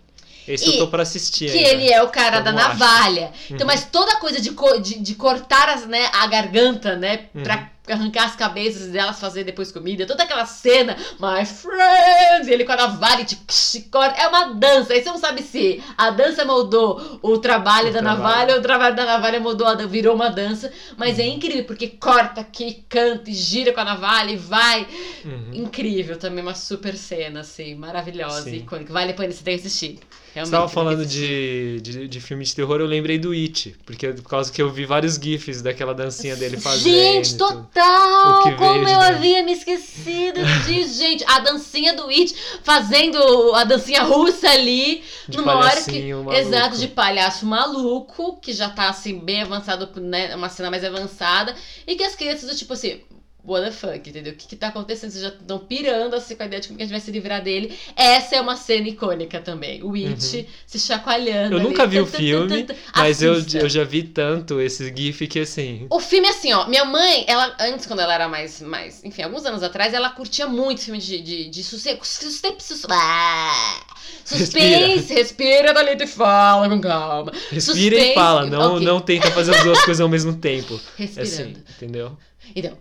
Esse E eu tô pra assistir Que ainda. ele é o cara da Como acha? navalha. Então, Uhum. mas toda coisa de, co- de, de cortar as, né, a garganta, né? Uhum. Pra arrancar as cabeças delas, fazer depois comida. Toda aquela cena, my friends, e ele com a navalha e tipo, corta. É uma dança. Aí você não sabe se a dança moldou o trabalho O da trabalho. navalha ou o trabalho da navalha mudou, virou uma dança. Mas Uhum. é incrível, porque corta aqui, canta e gira com a navalha e vai. Uhum. Incrível também, uma super cena, assim, maravilhosa Sim. e icônica. Vale a pena você ter que assistir. Você tava falando de, de, de filme de terror, eu lembrei do It, porque por causa que eu vi vários GIFs daquela dancinha dele fazendo. Gente, total! Como eu havia me esquecido disso, (laughs) gente. A dancinha do It fazendo a dancinha russa ali. De numa hora que. palhacinho Exato, maluco. de palhaço maluco, que já tá assim, bem avançado, né? Uma cena mais avançada. E que as crianças do tipo assim. What the fuck, entendeu? O que, que tá acontecendo? Vocês já estão pirando assim com a ideia de como que a gente vai se livrar dele. Essa é uma cena icônica também. O It se chacoalhando. Uhum. Eu ali. nunca vi o filme, mas eu, eu já vi tanto esse GIF que assim. O filme é assim, ó. Minha mãe, ela, antes, quando ela era mais. mais enfim, alguns anos atrás, ela curtia muito filme de, de, de sossego. Suspense. sus- ah, Suspense, respira, Thalita, e fala com calma. Respira Suspense, e fala, não, ok. não tenta fazer as duas coisas ao mesmo tempo. Respirando. Assim, entendeu? Então,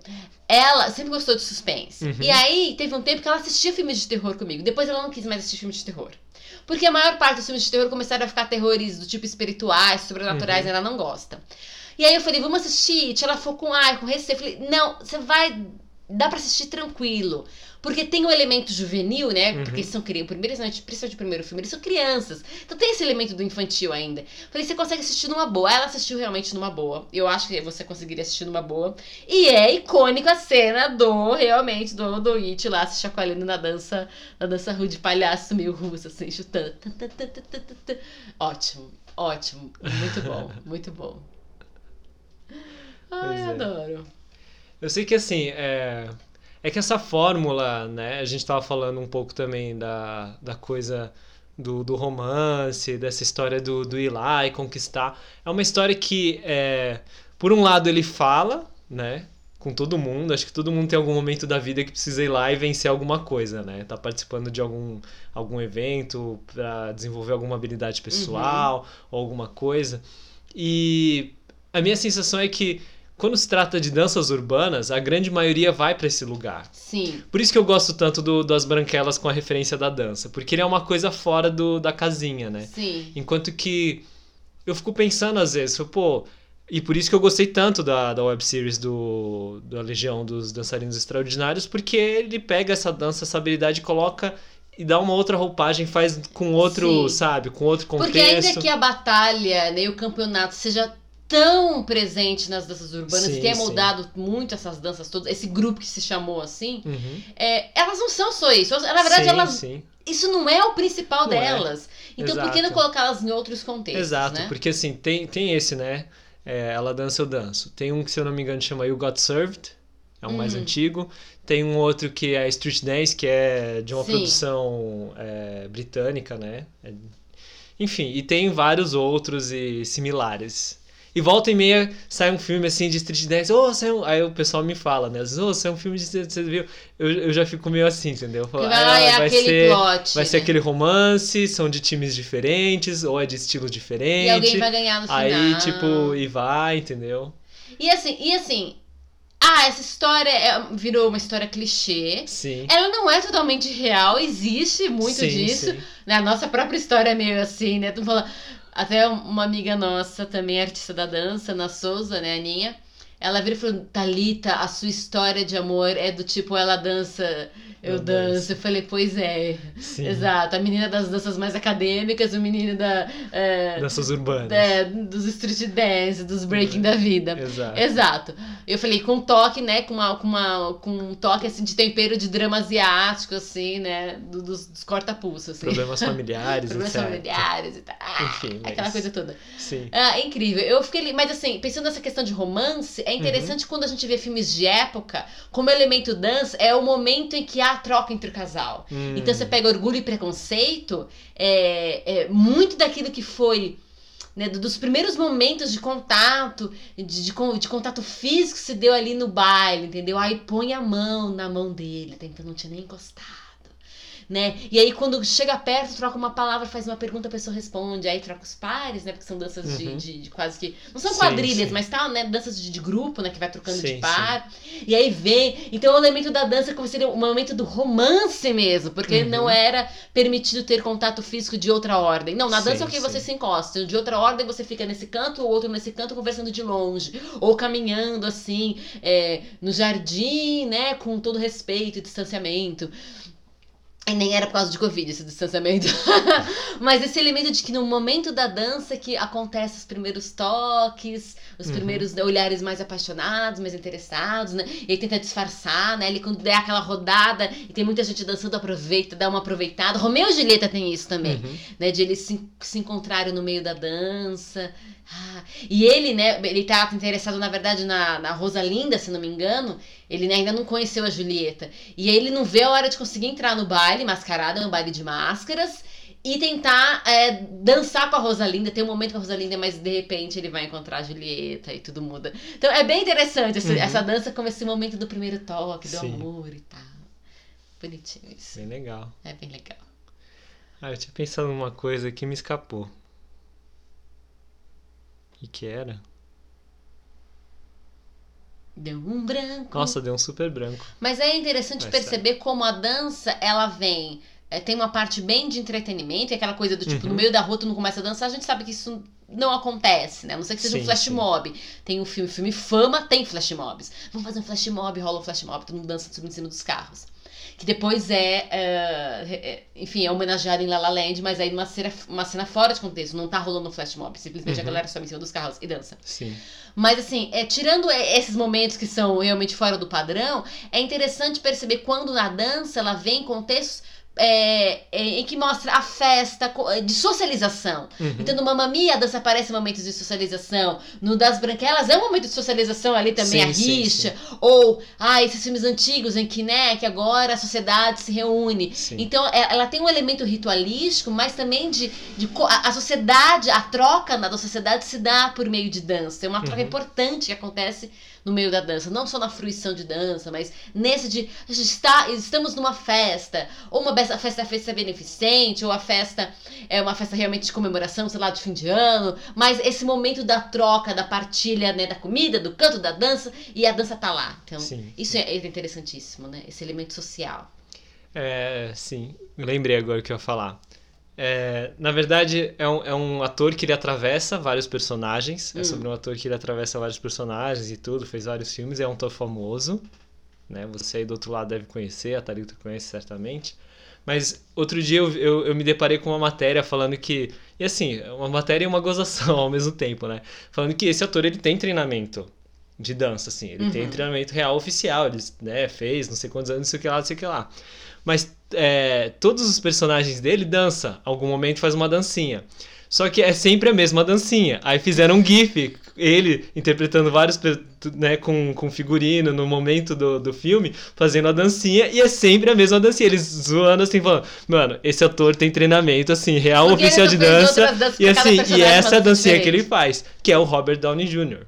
ela sempre gostou de suspense. Uhum. E aí, teve um tempo que ela assistia filmes de terror comigo. Depois ela não quis mais assistir filmes de terror. Porque a maior parte dos filmes de terror começaram a ficar terrores do tipo espirituais, sobrenaturais, Uhum. e ela não gosta. E aí eu falei, vamos assistir. Ela ficou com ai, com receio. Eu falei, não, você vai. Dá pra assistir tranquilo. Porque tem o elemento juvenil, né? Uhum. Porque são crianças. Principalmente, principalmente o primeiro filme, eles são crianças. Então tem esse elemento do infantil ainda. Falei, você consegue assistir numa boa. Ela assistiu realmente numa boa. Eu acho que você conseguiria assistir numa boa. E é icônico a cena do, realmente, do, do It lá se chacoalhando na dança, na dança rude de palhaço meio russo, assim, chutando. Tan, tan, tan, tan, tan, tan, tan. Ótimo, ótimo. Muito bom, (laughs) muito bom. Ai, Pois é. adoro. Eu sei que assim, é, é que essa fórmula, né? A gente tava falando um pouco também da, da coisa do, do romance, dessa história do, do ir lá e conquistar. É uma história que, é, por um lado, ele fala, né? Com todo mundo. Acho que todo mundo tem algum momento da vida que precisa ir lá e vencer alguma coisa, né? Tá participando de algum, algum evento para desenvolver alguma habilidade pessoal ou alguma coisa. E a minha sensação é que quando se trata de danças urbanas, a grande maioria vai para esse lugar. Sim, Por isso que eu gosto tanto do, das branquelas com a referência da dança, porque ele é uma coisa fora do, da casinha, né? sim. Enquanto que eu fico pensando às vezes, pô, e por isso que eu gostei tanto da, da web series do, da Legião dos Dançarinos Extraordinários, porque ele pega essa dança, essa habilidade e coloca e dá uma outra roupagem, faz com outro, Sim. sabe, com outro contexto. Porque ainda que a batalha né, e o campeonato seja tão presente nas danças urbanas Sim, e tenha sim. moldado muito essas danças todas, esse grupo que se chamou assim, Uhum. é, elas não são só isso. Na verdade, sim, elas, sim. isso não é o principal Não é. delas. Então, por que não Exato. colocá-las em outros contextos, Exato, né? porque assim, tem, tem esse, né? É, ela dança, eu danço. Tem um que, se eu não me engano, chama You Got Served, é um mais Hum. antigo. Tem um outro que é Street Dance, que é de uma produção é, britânica, né? É- Enfim, e tem vários outros e similares. E volta e meia sai um filme assim de street dance. Oh, sai um... Aí o pessoal me fala, né? Às vezes, oh, sai um filme de street dance, você viu? Eu, eu já fico meio assim, entendeu? Porque Ah, vai, é aquele ser, plot. vai ser né? aquele romance, são de times diferentes, ou é de estilo diferente. E alguém vai ganhar no final. Aí, tipo, e vai, entendeu? E assim, e assim. Ah, essa história é- virou uma história clichê. Sim. Ela não é totalmente real, existe muito sim, disso. sim. né? A nossa própria história é meio assim, né? Tu fala, até uma amiga nossa, também artista da dança, na Souza, né, Aninha? Ela vira e falou, Thalita, a sua história de amor é do tipo, ela dança, eu Eu danço. danço. Eu falei, pois é. Sim. Exato. A menina das danças mais acadêmicas, o menino da, é, Danças urbanas. é, dos street dance, dos breaking da vida. Exato. Exato. Eu falei com toque, né? Com, uma, com, uma, com um toque assim, de tempero de drama asiático, assim, né? do- dos, dos corta-pulso, assim. Problemas familiares, (laughs) Problemas etc. familiares e tal. Ah, Enfim, mas- Aquela coisa toda. Sim. Ah, é incrível. Eu fiquei. Mas assim, pensando nessa questão de romance, é Uhum. interessante quando a gente vê filmes de época, como elemento dança, é o momento em que há troca entre o casal. Hum, Então você pega orgulho e preconceito, é, é muito daquilo que foi. Né, do- dos primeiros momentos de contato, de, de, de contato físico que se deu ali no baile, entendeu? Aí põe a mão na mão dele, até então não tinha nem encostado. Né? E aí, quando chega perto, troca uma palavra, faz uma pergunta, a pessoa responde. Aí troca os pares, né? Porque são danças de, Uhum. de, de quase que. Não são Sim, quadrilhas, sim. mas tal, né? Danças de, de grupo, né? Que vai trocando Sim, de par. E aí vem. Então, o elemento da dança como seria um momento do romance mesmo, porque Uhum. não era permitido ter contato físico de outra ordem. Não, na dança, Sim, ok, sim. você se encosta. De outra ordem, você fica nesse canto, o outro nesse canto, conversando de longe. Ou caminhando assim, é, no jardim, né? Com todo respeito e distanciamento. E nem era por causa de Covid esse distanciamento. (laughs) Mas esse elemento de que no momento da dança que acontece os primeiros toques, os uhum. primeiros olhares mais apaixonados, mais interessados, né? E ele tenta disfarçar, né? Ele quando der aquela rodada e tem muita gente dançando, aproveita, dá uma aproveitada. Romeu e Julieta tem isso também, uhum. né? De eles se, se encontrarem no meio da dança. Ah, e ele, né, ele tá interessado, na verdade, na, na Rosalinda, se não me engano. Ele ainda não conheceu a Julieta. E aí ele não vê a hora de conseguir entrar no baile, mascarada, no baile de máscaras. E tentar é, dançar com a Rosalinda. Tem um momento com a Rosalinda, mas de repente ele vai encontrar a Julieta e tudo muda. Então é bem interessante esse, uhum. essa dança como esse momento do primeiro toque, do Sim. amor e tal. Bonitinho isso. Bem legal. É bem legal. Ah, eu tinha pensado numa coisa que me escapou. E que era? Deu um branco. Nossa, deu um super branco. Mas é interessante Mas perceber tá. como a dança, ela vem. É, tem uma parte bem de entretenimento, e aquela coisa do tipo, uhum. no meio da rua tu não começa a dançar, a gente sabe que isso não acontece, né? A não ser que seja sim, um flash sim. mob. Tem um filme, filme Fama, tem flash mobs. Vamos fazer um flash mob, rola um flash mob, todo mundo dança subindo em cima dos carros que depois é, uh, enfim, é homenageado em La La Land, mas aí numa cena, uma cena fora de contexto, não tá rolando um flash mob, simplesmente uhum. a galera sobe em cima dos carros e dança. Sim. Mas assim, é, tirando esses momentos que são realmente fora do padrão, é interessante perceber quando na dança ela vem em contextos é, é, em que mostra a festa de socialização. Uhum. Então, no Mamma Mia, a dança aparece momentos de socialização. No Das Branquelas é um momento de socialização ali também, sim, a rixa. Sim, sim. Ou, ah, esses filmes antigos em que, né, que agora a sociedade se reúne. Então, é, ela tem um elemento ritualístico, mas também de... de a, a, sociedade, a troca da sociedade se dá por meio de dança. É uma troca uhum. importante que acontece no meio da dança, não só na fruição de dança, mas nesse de está, estamos numa festa, ou uma festa, festa beneficente, ou a festa é uma festa realmente de comemoração, sei lá, de fim de ano, mas esse momento da troca, da partilha, né, da comida, do canto, da dança, e a dança tá lá. Então, sim, isso sim. é interessantíssimo, né? Esse elemento social. É, sim, lembrei agora o que eu ia falar. É, na verdade, é um, é um ator que ele atravessa vários personagens. É hum. É sobre um ator que ele atravessa vários personagens e tudo, fez vários filmes. É um ator famoso. Né? Você aí do outro lado deve conhecer, a Thalita conhece certamente. Mas outro dia eu, eu, eu, me deparei com uma matéria falando que. E assim, uma matéria e uma gozação (laughs) ao mesmo tempo, né? Falando que esse ator ele tem treinamento de dança, assim. Ele uhum. tem treinamento real oficial. Ele né, fez não sei quantos anos, não sei o que lá, não sei o que lá. Mas é, todos os personagens dele dançam. Algum momento faz uma dancinha. Só que é sempre a mesma dancinha. Aí fizeram um GIF, ele interpretando vários, né, com, com figurino no momento do, do filme, fazendo a dancinha, e é sempre a mesma dancinha. Eles zoando assim, falando, mano, esse ator tem treinamento, assim, real Porque oficial de dança. E assim, e essa é a dancinha diferente. que ele faz, que é o Robert Downey Jr.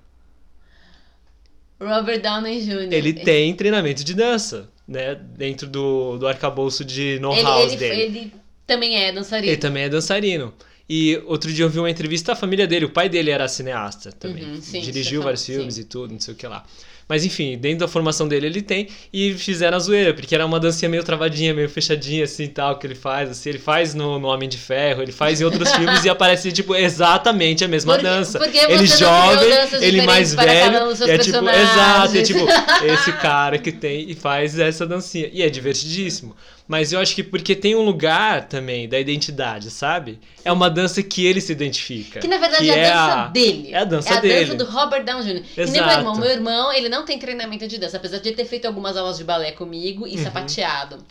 Robert Downey Jr. Ele tem treinamento de dança né, dentro do, do arcabouço de know-how dele. Ele também é dançarino. Ele também é dançarino. E outro dia eu vi uma entrevista da família dele, o pai dele era cineasta também. Uhum, sim, Dirigiu vários filmes sim. e tudo, não sei o que lá. Mas enfim, dentro da formação dele ele tem e fizeram a zoeira, porque era uma dancinha meio travadinha, meio fechadinha assim tal, que ele faz, assim, ele faz no, no Homem de Ferro, ele faz em outros (laughs) filmes e aparece tipo exatamente a mesma porque, dança. Porque ele jovem, ele mais velho, é tipo, exato, é tipo (laughs) esse cara que tem e faz essa dancinha. E é divertidíssimo. Mas eu acho que porque tem um lugar também da identidade, sabe? É uma dança que ele se identifica. Que na verdade é a dança a... dele. É a dança dele. É a dança do Robert Downey Jr. Exato. E nem meu irmão. Meu irmão, ele não tem treinamento de dança, apesar de ter feito algumas aulas de balé comigo e uhum. sapateado.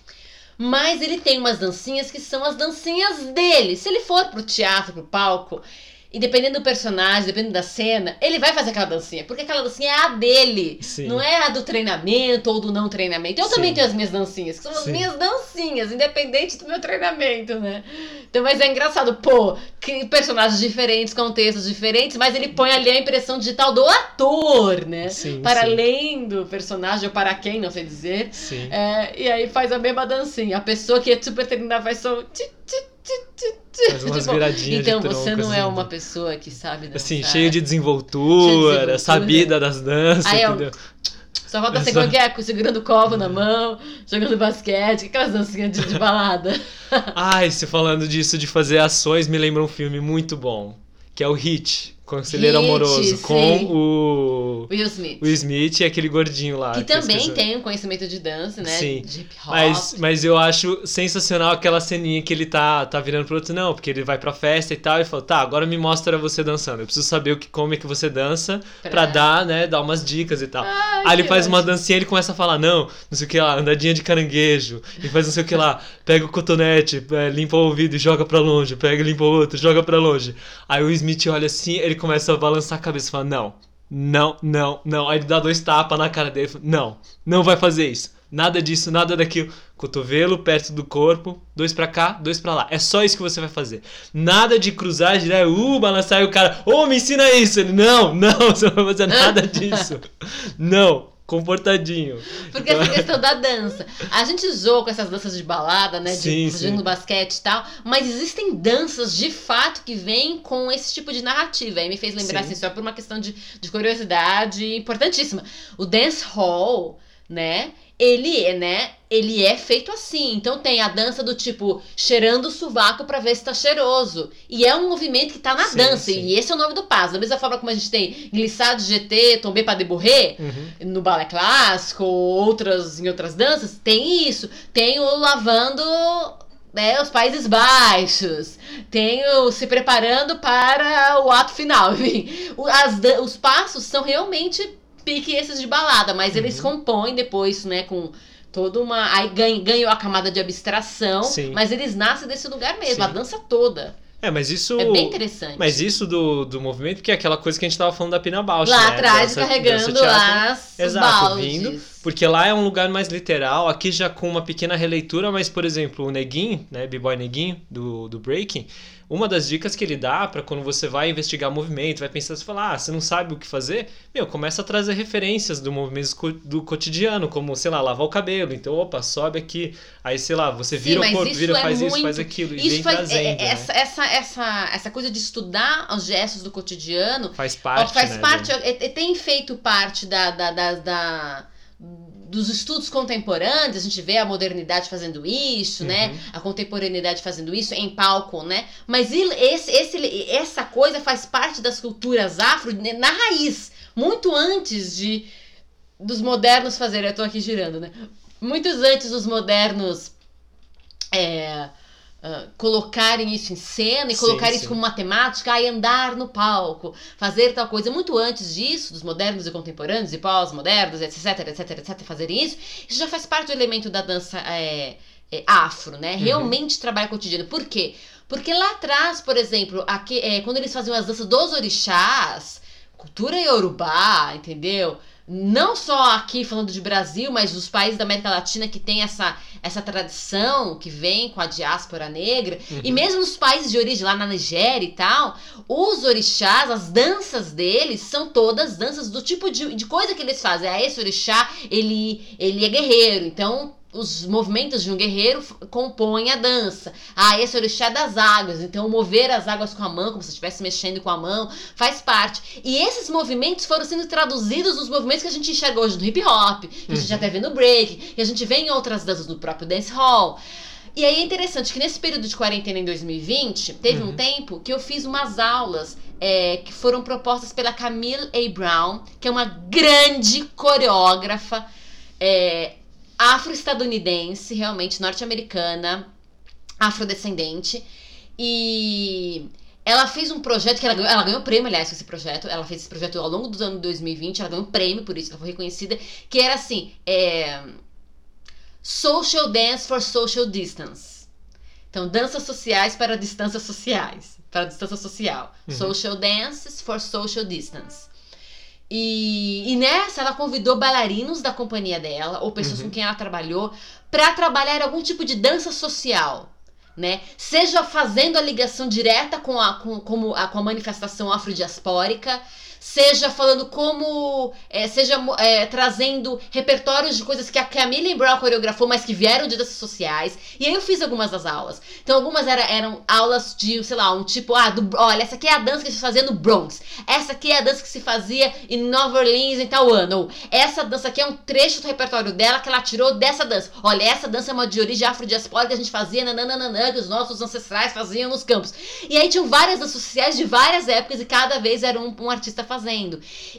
Mas ele tem umas dancinhas que são as dancinhas dele. Se ele for pro teatro, pro palco, e dependendo do personagem, dependendo da cena, ele vai fazer aquela dancinha. Porque aquela dancinha é a dele. Sim. Não é a do treinamento ou do não treinamento. Eu Sim. também tenho as minhas dancinhas, que são as Sim. minhas dancinhas, independente do meu treinamento, né? Então, mas é engraçado, pô, que personagens diferentes, contextos diferentes, mas ele põe ali a impressão digital do ator, né? Sim, para além do personagem, ou para quem, não sei dizer. Sim. É, e aí faz a mesma dancinha. A pessoa que é super treinada faz só. (laughs) Faz umas tipo, viradinhas Então você não assim, é uma pessoa que sabe dançar. Assim, cheio de desenvoltura, cheio de desenvoltura. sabida das danças, Aí, entendeu? Só falta ser qualquer é, segurando copo na mão, jogando basquete, aquelas dancinhas de, de balada. Ai, se falando disso de fazer ações, me lembra um filme muito bom, que é o Hit, conselheiro Hit, amoroso sim. com o Will Smith. o Smith e aquele gordinho lá. que eu também tem um conhecimento de dança, né? Sim. De hip hop. Mas, mas eu acho sensacional aquela ceninha que ele tá, tá virando pro outro, não, porque ele vai pra festa e tal, e fala, tá, agora me mostra você dançando. Eu preciso saber o que, como é que você dança pra, Pra- dar, né, dar umas dicas e tal. Ai, Aí ele que faz uma dancinha e ele começa a falar, não, não sei o que lá, andadinha de caranguejo, e faz não sei o que lá, pega o cotonete, é, limpa o ouvido e joga pra longe, pega e limpa o outro, joga pra longe. Aí o Smith olha assim, ele começa a balançar a cabeça e fala, não, não, não, não. Aí ele dá dois tapas na cara dele e fala, não, não vai fazer isso. Nada disso, nada daquilo. Cotovelo perto do corpo, dois pra cá, dois pra lá. É só isso que você vai fazer. Nada de cruzar, girar, uh, balançar e o cara, ô, me ensina isso. Ele, não, (laughs) não, você não vai fazer nada disso. (laughs) não, comportadinho. Porque Então- essa questão da dança. A gente zoa com essas danças de balada, né? De Sim, fugindo sim. no basquete e tal. Mas existem danças de fato que vêm com esse tipo de narrativa. Aí me fez lembrar, Sim. assim, só por uma questão de, de curiosidade importantíssima. O dance hall, né? Ele é, né? Ele é feito assim. Então tem a dança do tipo cheirando o sovaco pra ver se tá cheiroso. E é um movimento que tá na Sim, dança. sim. E esse é o nome do passo. Da mesma forma como a gente tem glissade GT, tombé pas de bourrée, Uhum. no balé clássico ou outras em outras danças, tem isso. Tem o lavando né, os Países Baixos. Tem o se preparando para o ato final. (laughs) Enfim, as os passos são realmente pique esses de balada, mas eles Uhum. compõem depois, né, com toda uma. Aí ganham, ganham a camada de abstração, Sim. mas eles nascem desse lugar mesmo, Sim. a dança toda. É, mas isso. É bem interessante. Mas isso do, do movimento, que é aquela coisa que a gente tava falando da Pina Bausch, lá né? atrás, Dança- carregando dança lá Exato, baldes. vindo, Porque lá é um lugar mais literal, aqui já com uma pequena releitura, mas, por exemplo, o Neguinho, né, B-Boy Neguinho, do, do Breaking, uma das dicas que ele dá pra quando você vai investigar movimento, vai pensar, você fala, ah, você não sabe o que fazer, meu, começa a trazer referências do movimento do cotidiano, como, sei lá, lavar o cabelo, então, opa, sobe aqui, aí, sei lá, você Sim, vira mas o corpo, vira, é faz isso, muito- faz aquilo, e Isso vem faz, trazendo, é- é- né? essa, essa, essa, essa coisa de estudar os gestos do cotidiano Faz ó, parte, faz né, parte, do- é- é- tem feito parte da, da, da- da- dos estudos contemporâneos, a gente vê a modernidade fazendo isso, né? Uhum. A contemporaneidade fazendo isso em palco, né? Mas esse, esse, essa coisa faz parte das culturas afro né, na raiz, muito antes de dos modernos fazerem. Eu tô aqui girando, né? Muitos antes dos modernos é, ah, colocarem isso em cena e colocar sim. isso como matemática e andar no palco, fazer tal coisa. Muito antes disso, dos modernos e contemporâneos e pós-modernos, etc, etc, etc, fazerem isso, isso já faz parte do elemento da dança é, é, afro, né? Realmente trabalho cotidiano. Por quê? Porque lá atrás, por exemplo, aqui, é, quando eles faziam as danças dos orixás, cultura iorubá, entendeu? Não só aqui falando de Brasil, mas dos países da América Latina que tem essa, essa tradição que vem com a diáspora negra, e Uhum. mesmo nos países de origem, lá na Nigéria e tal, os orixás, as danças deles são todas danças do tipo de, de coisa que eles fazem. Ah, esse orixá, ele, ele é guerreiro, então os movimentos de um guerreiro compõem a dança. Ah, esse orixá é das águas, então mover as águas com a mão, como se estivesse mexendo com a mão, faz parte. E esses movimentos foram sendo traduzidos nos movimentos que a gente enxerga hoje no hip hop, que a gente Uhum. até vê no break, que a gente vê em outras danças do próprio dance hall. E aí é interessante que nesse período de quarentena em 2020, teve um Uhum. tempo que eu fiz umas aulas é, que foram propostas pela Camille A. Brown, que é uma grande coreógrafa é, afro-estadunidense, realmente norte-americana, afrodescendente. E ela fez um projeto que ela ganhou, ela ganhou prêmio, aliás, com esse projeto. Ela fez esse projeto ao longo do ano de 2020, ela ganhou um prêmio por isso, ela foi reconhecida, que era assim, é, Social Dance for Social Distance. Então, danças sociais para distâncias sociais, para distância social. Uhum. Social Dances for Social Distance. E, e nessa ela convidou bailarinos da companhia dela, ou pessoas Uhum. com quem ela trabalhou, para trabalhar algum tipo de dança social. Né? Seja fazendo a ligação direta com a, com, como a, com a manifestação afrodiaspórica, seja falando como. É, seja é, trazendo repertórios de coisas que a Camille Brown coreografou, mas que vieram de danças sociais. E aí eu fiz algumas das aulas. Então, algumas era, eram aulas de, sei lá, um tipo, ah, do, olha, essa aqui é a dança que se fazia no Bronx. Essa aqui é a dança que se fazia em Nova Orleans em tal ano. Ou essa dança aqui é um trecho do repertório dela que ela tirou dessa dança. Olha, essa dança é uma de origem afrodiaspórica que a gente fazia, nananana, que os nossos ancestrais faziam nos campos. E aí tinham várias danças sociais de várias épocas e cada vez era um, um artista fazendo.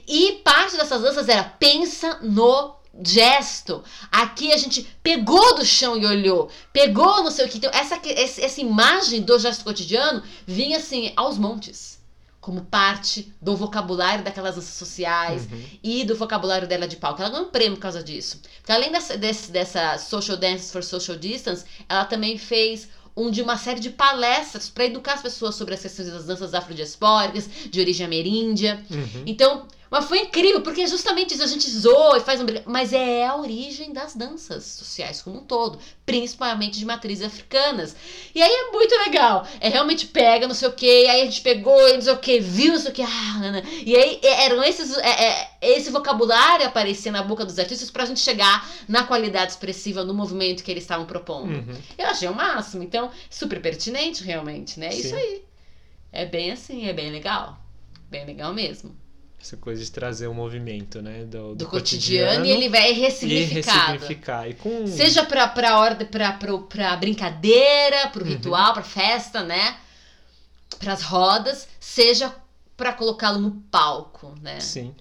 E parte dessas danças era pensa no gesto. Aqui a gente pegou do chão e olhou, pegou não sei o que. Então, essa, essa imagem do gesto cotidiano vinha assim aos montes. Como parte do vocabulário daquelas danças sociais uhum. e do vocabulário dela de palco. Ela ganhou um prêmio por causa disso. Porque além dessa, desse, dessa Social Dance for Social Distance, ela também fez um de uma série de palestras para educar as pessoas sobre as questões das danças afrodiaspóricas, de origem ameríndia. Uhum. Então, mas foi incrível, porque é justamente isso, a gente zoa e faz um mas é a origem das danças sociais como um todo, principalmente de matrizes africanas. E aí é muito legal. É realmente pega, não sei o que, aí a gente pegou, não sei o que, viu, não sei o que, ah, e aí é, eram esses, é, é, esse vocabulário aparecer na boca dos artistas pra gente chegar na qualidade expressiva no movimento que eles estavam propondo. Uhum. Eu achei o máximo, então, super pertinente realmente, né? Sim. Isso aí. É bem assim, é bem legal. Bem legal mesmo essa coisa de trazer o um movimento, né? Do, do, do cotidiano, cotidiano, e ele vai ressignificado. E ressignificar. E com... Seja pra, pra, ordem, pra, pra, pra brincadeira, pro uhum. ritual, pra festa, né? Pras rodas, seja para colocá-lo no palco, né? Sim.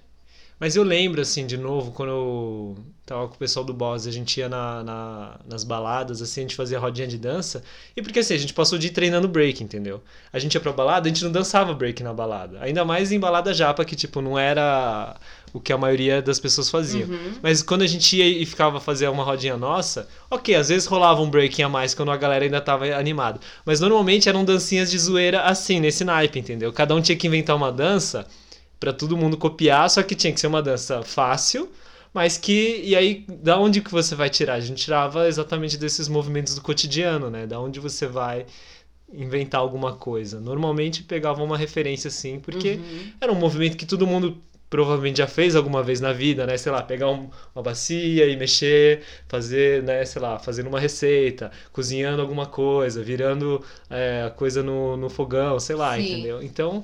Mas eu lembro, assim, de novo, quando eu tava com o pessoal do Boss, a gente ia na, na, nas baladas, assim, a gente fazia rodinha de dança. E porque assim, a gente passou o dia treinando break, entendeu? A gente ia pra balada, a gente não dançava break na balada. Ainda mais em balada japa, que, tipo, não era o que a maioria das pessoas fazia. Uhum. Mas quando a gente ia e ficava fazer uma rodinha nossa, ok, às vezes rolava um break a mais quando a galera ainda tava animada. Mas normalmente eram dancinhas de zoeira assim, nesse naipe, entendeu? Cada um tinha que inventar uma dança para todo mundo copiar, só que tinha que ser uma dança fácil, mas que e aí da onde que você vai tirar? A gente tirava exatamente desses movimentos do cotidiano, né? Da onde você vai inventar alguma coisa. Normalmente pegava uma referência assim, porque uhum. era um movimento que todo mundo provavelmente já fez alguma vez na vida, né? Sei lá, pegar um, uma bacia e mexer, fazer, né? Sei lá, fazendo uma receita, cozinhando alguma coisa, virando é, a coisa no, no fogão, sei lá, Sim. entendeu? Então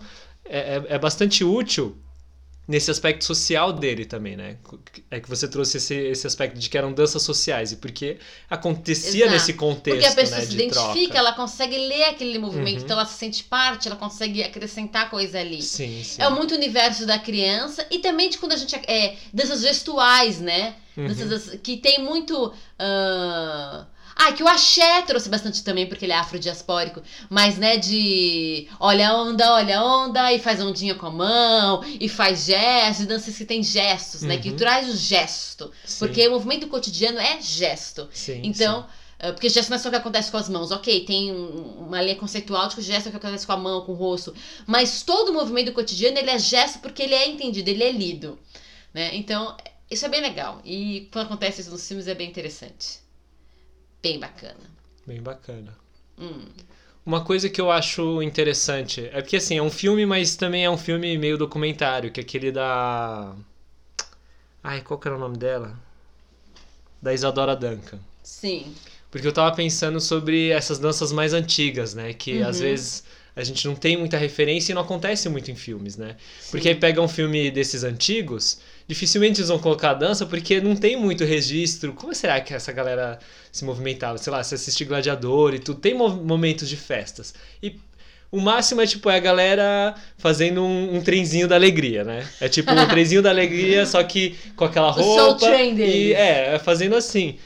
é, é, é bastante útil nesse aspecto social dele também, né? É que você trouxe esse, esse aspecto de que eram danças sociais e porque acontecia Exato. nesse contexto, Porque a pessoa né, se identifica, troca. ela consegue ler aquele movimento, uhum. então ela se sente parte, ela consegue acrescentar coisa ali. Sim, sim. É muito universo da criança e também de quando a gente é danças gestuais, né? Uhum. Danças que tem muito uh ah, que o axé trouxe bastante também, porque ele é afrodiaspórico. Mas, né, de olha a onda, olha a onda, e faz ondinha com a mão, e faz gestos, danças que tem gestos, uhum. né? Que uhum. traz o gesto. Sim. Porque o movimento cotidiano é gesto. Sim, então. Sim. Ah, porque gesto não é só o que acontece com as mãos, ok, tem uma linha conceitual de que o gesto é o que acontece com a mão, com o rosto, mas todo o movimento cotidiano ele é gesto porque ele é entendido, ele é lido, né? Então, isso é bem legal. E quando acontece isso nos filmes é bem interessante. Bem bacana. Bem bacana. Hum. Uma coisa que eu acho interessante é porque assim, é um filme, mas também é um filme meio documentário, que é aquele da. Ai, qual que era o nome dela? Da Isadora Duncan. Sim. Porque eu tava pensando sobre essas danças mais antigas, né? Que uhum. às vezes a gente não tem muita referência e não acontece muito em filmes, né? Sim. Porque aí pega um filme desses antigos, dificilmente eles vão colocar a dança porque não tem muito registro. Como será que essa galera se movimentava? Sei lá, se assiste Gladiador e tudo, tem momentos de festas. E o máximo é tipo é a galera fazendo um, um trenzinho da alegria, né? É tipo um (laughs) trenzinho da alegria, só que com aquela roupa. O Soul Train e é, é fazendo assim.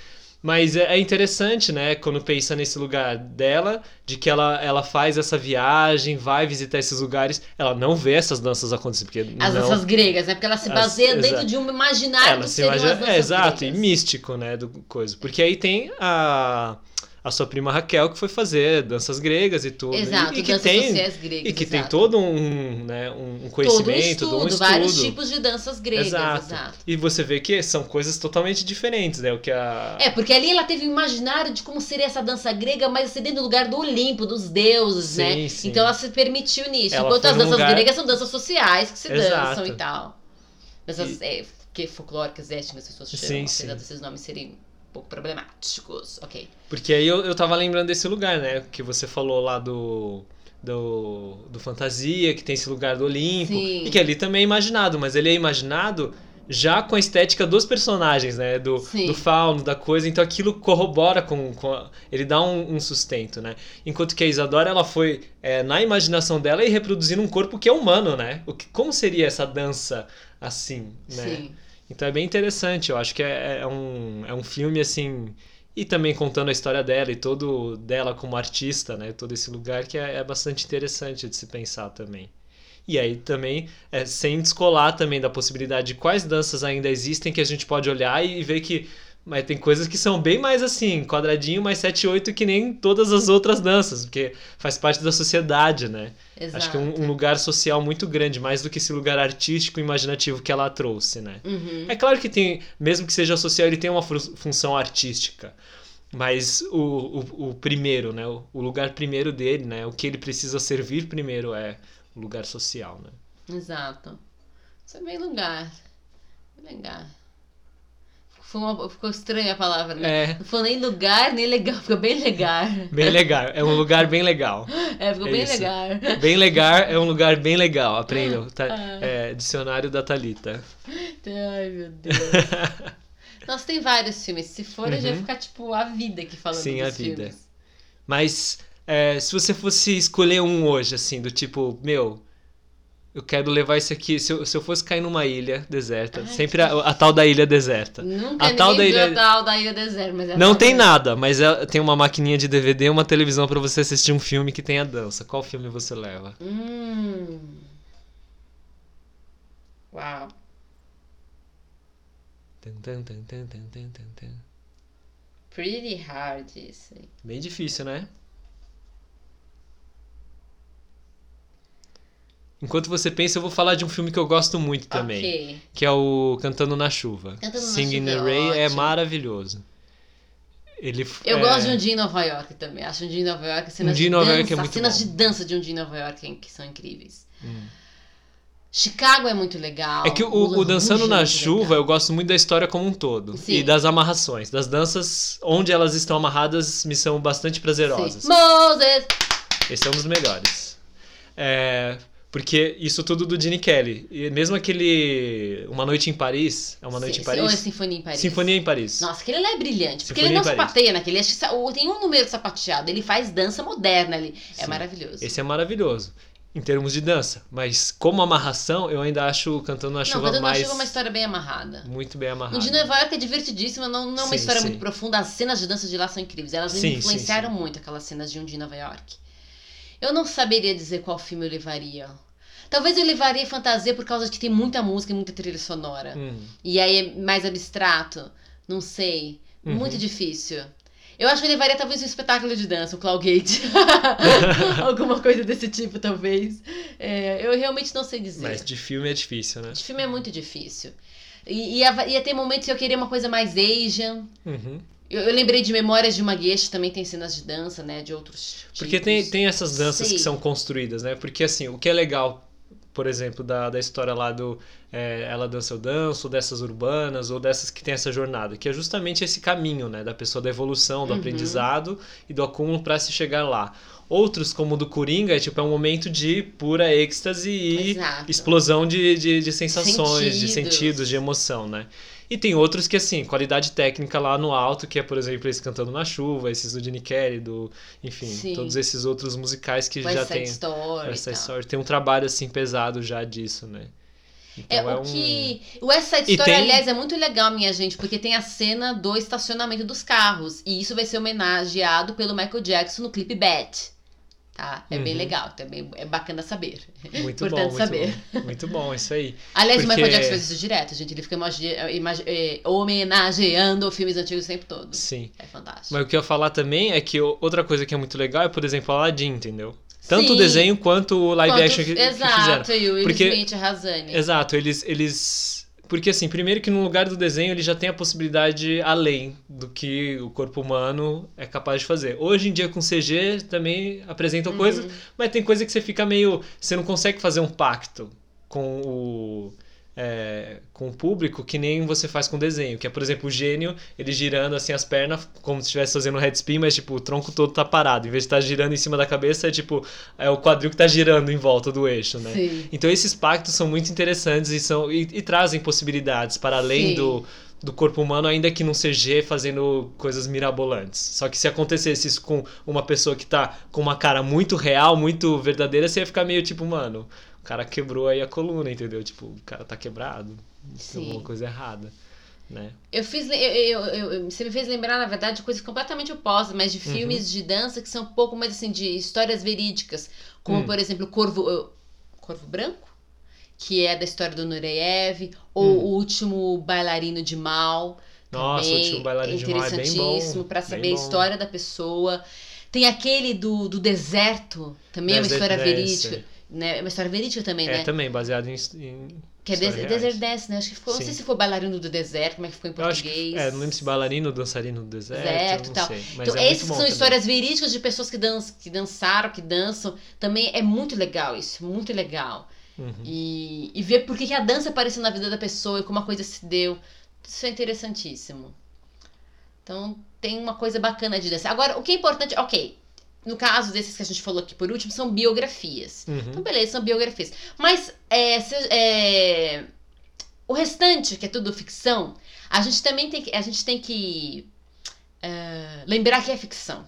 Mas é, é interessante, né, quando pensa nesse lugar dela, de que ela, ela faz essa viagem, vai visitar esses lugares, ela não vê essas danças acontecer. Porque as não... danças gregas, né? Porque ela se baseia As, dentro de um imaginário ela se imagina, é, Exato, gregas. e místico, né, do coisa. Porque aí tem a a sua prima Raquel, que foi fazer danças gregas e tudo. Exato, e, e que danças tem sociais gregas. E que tem exato. todo um, né, um um todo um conhecimento, estudo, todo um estudo. vários tipos de danças gregas, Exato. exato. E você vê que são coisas totalmente diferentes, né? O que a. É, porque ali ela teve um imaginário de como seria essa dança grega, mas assim, dentro do lugar do Olimpo, dos deuses, Sim, né? sim. Então ela se permitiu nisso. Ela Enquanto as danças lugar- gregas são danças sociais que se Exato. dançam e tal. Danças é, que folclóricas, étnicas, as pessoas Sim, chamam, sim. apesar desses nomes serem pouco problemáticos. Ok. Porque aí eu, eu tava lembrando desse lugar, né? Que você falou lá do. Do, do Fantasia, que tem esse lugar do Olimpo. Sim. E que ali também é imaginado, mas ele é imaginado já com a estética dos personagens, né? Do, Sim. do fauno, da coisa. Então aquilo corrobora com. com a- ele dá um, um sustento, né? Enquanto que a Isadora, ela foi é, na imaginação dela e reproduzindo um corpo que é humano, né? O que, como seria essa dança assim, né? Sim. Então é bem interessante, eu acho que é, é um, é um filme assim. E também contando a história dela e todo dela como artista, né? Todo esse lugar que é, é bastante interessante de se pensar também. E aí também, é, sem descolar também da possibilidade de quais danças ainda existem que a gente pode olhar e ver que. Mas tem coisas que são bem mais assim, quadradinho, mais 7, 8 que nem todas as outras danças, porque faz parte da sociedade, né? Exato. Acho que é um, um lugar social muito grande, mais do que esse lugar artístico e imaginativo que ela trouxe, né? Uhum. É claro que tem, mesmo que seja social, ele tem uma função artística. Mas o, o, o primeiro, né? O, o lugar primeiro dele, né? O que ele precisa servir primeiro é o lugar social, né? Exato. Isso é bem lugar. Bem lugar. Foi uma- ficou estranha a palavra, né? É, Não foi nem lugar, nem legal. Ficou bem legal. bem legal. É um lugar bem legal. É, ficou É bem isso. legal. Bem legal é um lugar bem legal. Aprendam. Tá? Ah. É, dicionário da Thalita. Ai, meu Deus. (laughs) Nossa, tem vários filmes. Se for, eu já ia Uhum. ficar, tipo, a vida aqui falando Sim, a vida. filmes. Mas é, se você fosse escolher um hoje, assim, do tipo, meu, eu quero levar esse aqui. Se eu, se eu fosse cair numa ilha deserta, Ai, sempre a, a tal da ilha deserta. Nunca A tal da ilha- a tal da Ilha Deserta. Mas é Não tem da- nada, mas é- tem uma maquininha de DVD e uma televisão pra você assistir um filme que tem a dança. Qual filme você leva? Hum. Uau. Pretty hard isso. Bem difícil, né? Enquanto você pensa, eu vou falar de um filme que eu gosto muito também. Ok. Que é o Cantando na Chuva. Cantando na Singing in the Chuva é Rain é maravilhoso. Ele, Eu é, gosto de Um Dia em Nova York também. Acho Um Dia em Nova York, as cenas Um Dia em de Nova dança, York é as muito cenas bom. de dança de Um Dia em Nova York é- que são incríveis. Hum. Chicago é muito legal. É que o, o Dançando é na muito Chuva, legal. eu gosto muito da história como um todo. Sim. E das amarrações. Das danças, onde elas estão amarradas, me são bastante prazerosas. Sim. Moses! Esse é um dos melhores. É, porque isso tudo do Gene Kelly. E mesmo aquele Uma Noite em Paris. É Uma Noite Sim, em sim, Ou é Paris? Sinfonia em Paris. Sinfonia em Paris. Nossa, aquele lá é brilhante. Porque Sinfonia ele não Paris. sapateia naquele. Acho que o- tem um número sapateado. Ele faz dança moderna ali. É Sim. maravilhoso. Esse é maravilhoso. Em termos de dança. Mas como amarração, eu ainda acho Cantando na não, Chuva Cantando na mais. Chuva é uma história bem amarrada. Muito bem Um amarrado. de Nova York é divertidíssima, não, não é uma Sim, história sim. muito profunda. As cenas de dança de lá são incríveis. Elas me influenciaram muito, aquelas cenas de Um em Nova York. Eu não saberia dizer qual filme eu levaria. Talvez eu levaria Fantasia por causa de que tem muita música e muita trilha sonora. Hum. E aí é mais abstrato. Não sei. Uhum. Muito difícil. Eu acho que eu levaria talvez um espetáculo de dança, o Clawgate. (laughs) (laughs) Alguma coisa desse tipo, talvez. É, eu realmente não sei dizer. Mas de filme é difícil, né? De filme é muito difícil. E ia, ia ter momentos que eu queria uma coisa mais Asian. Uhum. Eu, eu lembrei de Memórias de uma Geisha, também tem cenas de dança, né? De outros Porque tipos. tem, tem essas danças Sei. que são construídas, né? Porque assim, o que é legal, por exemplo, da, da história lá do é, Ela Dança Eu Danço, ou dessas urbanas, ou dessas que tem essa jornada, que é justamente esse caminho, né? Da pessoa da evolução, do Uhum. aprendizado e do acúmulo para se chegar lá. Outros, como o do Coringa, é tipo é um momento de pura êxtase e Exato. explosão de, de, de sensações, de Sentidos. sentidos, de emoção, né? E tem outros que, assim, qualidade técnica lá no alto, que é, por exemplo, esse Cantando na Chuva, esses do Gene Kelly, do, enfim, Sim. todos esses outros musicais que West já Side tem. Story. West e Side tal. Story. Tem um trabalho, assim, pesado já disso, né? É, Então o um- que. O West Side Story, tem- aliás, é muito legal, minha gente, porque tem a cena do estacionamento dos carros. E isso vai ser homenageado pelo Michael Jackson no clipe Bad. Tá? É bem legal, também é bacana saber. Muito (laughs) bom, muito saber. bom. Muito bom, isso aí. Aliás, Porque... o Michael Jackson faz isso direto, gente. Ele fica eh, homenageando filmes antigos o tempo todo. Sim. É fantástico. Mas o que eu ia falar também é que outra coisa que é muito legal é, por exemplo, Aladdin, entendeu? Tanto Sim. o desenho quanto o live quanto, action que, exato, que fizeram. Exato, e o Will Porque, Smith arrasando. Exato, eles, eles porque, assim, primeiro que no lugar do desenho ele já tem a possibilidade além do que o corpo humano é capaz de fazer. Hoje em dia com CG também apresentam uhum. coisas, mas tem coisa que você fica meio. Você não consegue fazer um pacto com o é, com o público que nem você faz com desenho, que é, por exemplo, o gênio, ele girando assim as pernas, como se estivesse fazendo um head spin, mas tipo, o tronco todo tá parado. Em vez de estar tá girando em cima da cabeça, é tipo, é o quadril que tá girando em volta do eixo, né? Sim. Então esses pactos são muito interessantes e, são, e, e trazem possibilidades para além do do corpo humano, ainda que não seja fazendo coisas mirabolantes. Só que se acontecesse isso com uma pessoa que tá com uma cara muito real, muito verdadeira, você ia ficar meio tipo, mano, o cara quebrou aí a coluna, entendeu? Tipo, o cara tá quebrado. Tem alguma coisa errada. Né? Eu fiz. Eu, eu, eu, você me fez lembrar, na verdade, de coisas completamente opostas, mas de uhum. filmes de dança que são um pouco mais assim, de histórias verídicas. Como, hum. por exemplo, Corvo. Corvo Branco? Que é da história do Nureyev, ou hum. O Último Bailarino de Mal. Nossa, o Último Bailarino de Mal é bem bom. pra saber a história da pessoa. Tem aquele do, do deserto, também é uma história verídica né? É uma história verídica também, é, né? É, também, baseado em. em que é Des Desert Dance, né? Acho que ficou. Sim. Não sei se foi bailarino do deserto, como é que ficou em português. Que, é, não lembro se bailarino ou dançarino do deserto. Deserto não tal. sei. Então, é essas são também. histórias verídicas de pessoas que, dan que dançaram, que dançam. Também é muito legal isso, muito legal. Uhum. E, e ver por que, que a dança apareceu na vida da pessoa e como a coisa se deu. Isso é interessantíssimo. Então, tem uma coisa bacana de dança. Agora, o que é importante, ok, no caso desses que a gente falou aqui por último, são biografias. Uhum. Então, beleza, são biografias. Mas é, se, é, o restante, que é tudo ficção, a gente também tem que, a gente tem que uh, lembrar que é ficção.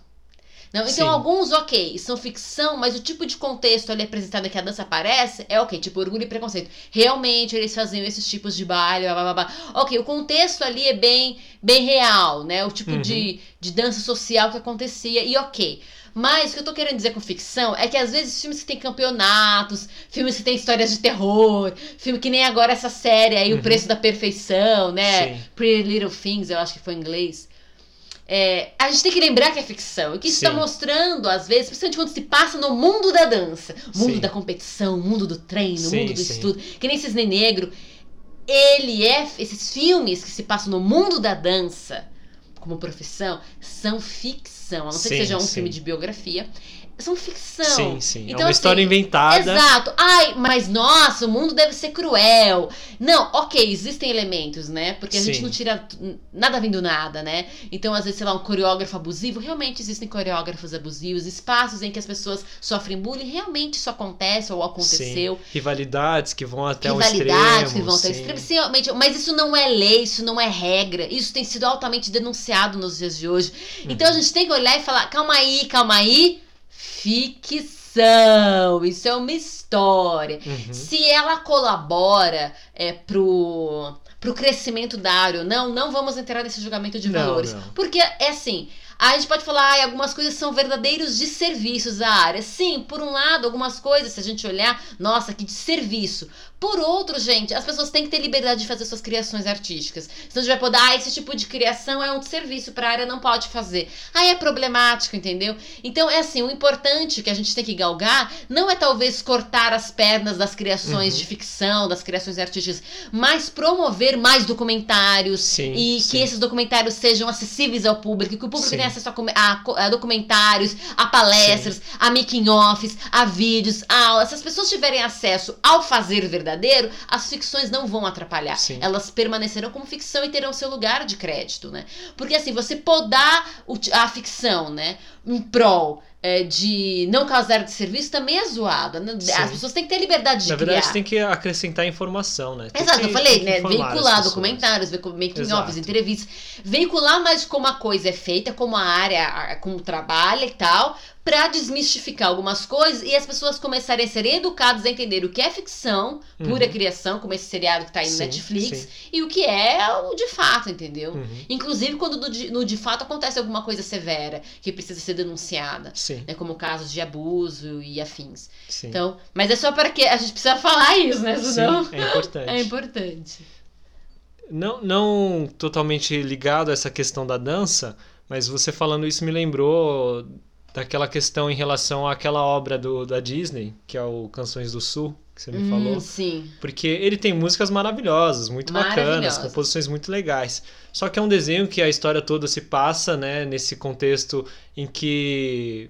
Não, então, Sim. alguns, ok, são ficção, mas o tipo de contexto ali apresentado que a dança aparece é ok, tipo orgulho e preconceito. Realmente eles faziam esses tipos de baile, blá, blá, blá. Ok, o contexto ali é bem, bem real, né? O tipo uhum. de, de dança social que acontecia, e ok. Mas o que eu tô querendo dizer com ficção é que às vezes filmes que tem campeonatos, filmes que tem histórias de terror, filme que nem agora essa série aí, uhum. O Preço da Perfeição, né? Sim. Pretty Little Things, eu acho que foi em inglês. É, a gente tem que lembrar que é ficção. E que isso está mostrando, às vezes, principalmente quando se passa no mundo da dança, mundo sim. da competição, mundo do treino, sim, mundo do sim. estudo, que nem Cisne Negro. Ele é. Esses filmes que se passam no mundo da dança, como profissão, são ficção ficção, a não ser que seja um sim. filme de biografia. São ficção. Sim, sim. Então, é uma assim, história inventada. Exato. Ai, mas nossa, o mundo deve ser cruel. Não, ok, existem elementos, né? Porque a sim. gente não tira nada vindo nada, né? Então, às vezes, sei lá, um coreógrafo abusivo, realmente existem coreógrafos abusivos, espaços em que as pessoas sofrem bullying, realmente isso acontece ou aconteceu. Rivalidades que vão até o extremo. Rivalidades que vão até o extremo. Sim, realmente, mas isso não é lei, isso não é regra. Isso tem sido altamente denunciado nos dias de hoje. Uhum. Então, a gente tem que olhar e falar, calma aí, calma aí ficção, isso é uma história. Uhum. Se ela colabora é, pro, pro crescimento da área ou não, não vamos entrar nesse julgamento de valores. Não, não. Porque é assim, a gente pode falar, ah, algumas coisas são verdadeiros de serviços à área. Sim, por um lado, algumas coisas, se a gente olhar, nossa, que de serviço. Por outro, gente, as pessoas têm que ter liberdade de fazer suas criações artísticas. Senão a gente vai poder, ah, esse tipo de criação é um serviço para a área, não pode fazer. Aí é problemático, entendeu? Então, é assim, o importante que a gente tem que galgar não é talvez cortar as pernas das criações uhum. de ficção, das criações artísticas, mas promover mais documentários sim, e sim. que esses documentários sejam acessíveis ao público, que o público sim. tenha acesso a, a, a, documentários, a palestras, a making-offs, a vídeos, a aulas. Se as pessoas tiverem acesso ao fazer verdadeiro, verdadeiro, as ficções não vão atrapalhar. Sim. Elas permanecerão como ficção e terão seu lugar de crédito, né? Porque assim, você podar a ficção, né, em prol é, de não causar de serviço também é zoado. Né? As pessoas têm que ter liberdade de Na criar. verdade, tem que acrescentar informação, né? Tem Exato, que, eu falei, né? Veicular documentários, making-offs, entrevistas. Veicular mais como a coisa é feita, como a área, como trabalha e tal, pra desmistificar algumas coisas e as pessoas começarem a ser educadas a entender o que é ficção, pura Uhum. criação, como esse seriado que tá aí no Netflix, sim. e o que é o de fato, entendeu? Uhum. Inclusive quando no de, no de fato acontece alguma coisa severa que precisa ser denunciada. Sim, Né, como casos de abuso e afins. sim. Então, mas é só para que a gente precisa falar isso, né? Senão Sim, é importante. (laughs) é importante. Não, não totalmente ligado a essa questão da dança, mas você falando isso me lembrou daquela questão em relação àquela obra do, da Disney, que é o Canções do Sul, que você me Hum, falou. Sim. Porque ele tem músicas maravilhosas, muito bacanas, Maravilhosas. composições muito legais. Só que é um desenho que a história toda se passa, né, nesse contexto em que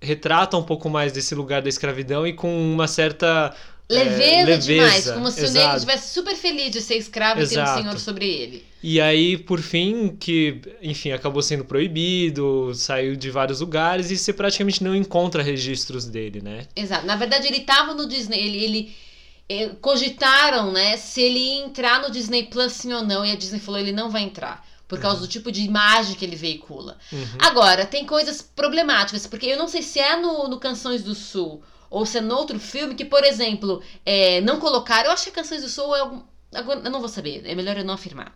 retrata um pouco mais desse lugar da escravidão e com uma certa é, Leveza, leveza, demais, como se o negro exato. estivesse super feliz de ser escravo e ter um Exato. senhor sobre ele. E aí, por fim, que, enfim, acabou sendo proibido, saiu de vários lugares e você praticamente não encontra registros dele, né? Exato. Na verdade, ele tava no Disney, ele, ele eh, cogitaram, né, se ele ia entrar no Disney Plus sim ou não, e a Disney falou ele não vai entrar. Por causa do tipo de imagem que ele veicula. Uhum. Agora, tem coisas problemáticas, porque eu não sei se é no, no Canções do Sul ou se é filme que, por exemplo, é, não colocaram. Eu acho que Canções do Sul é algum. Agora, eu não vou saber, é melhor eu não afirmar.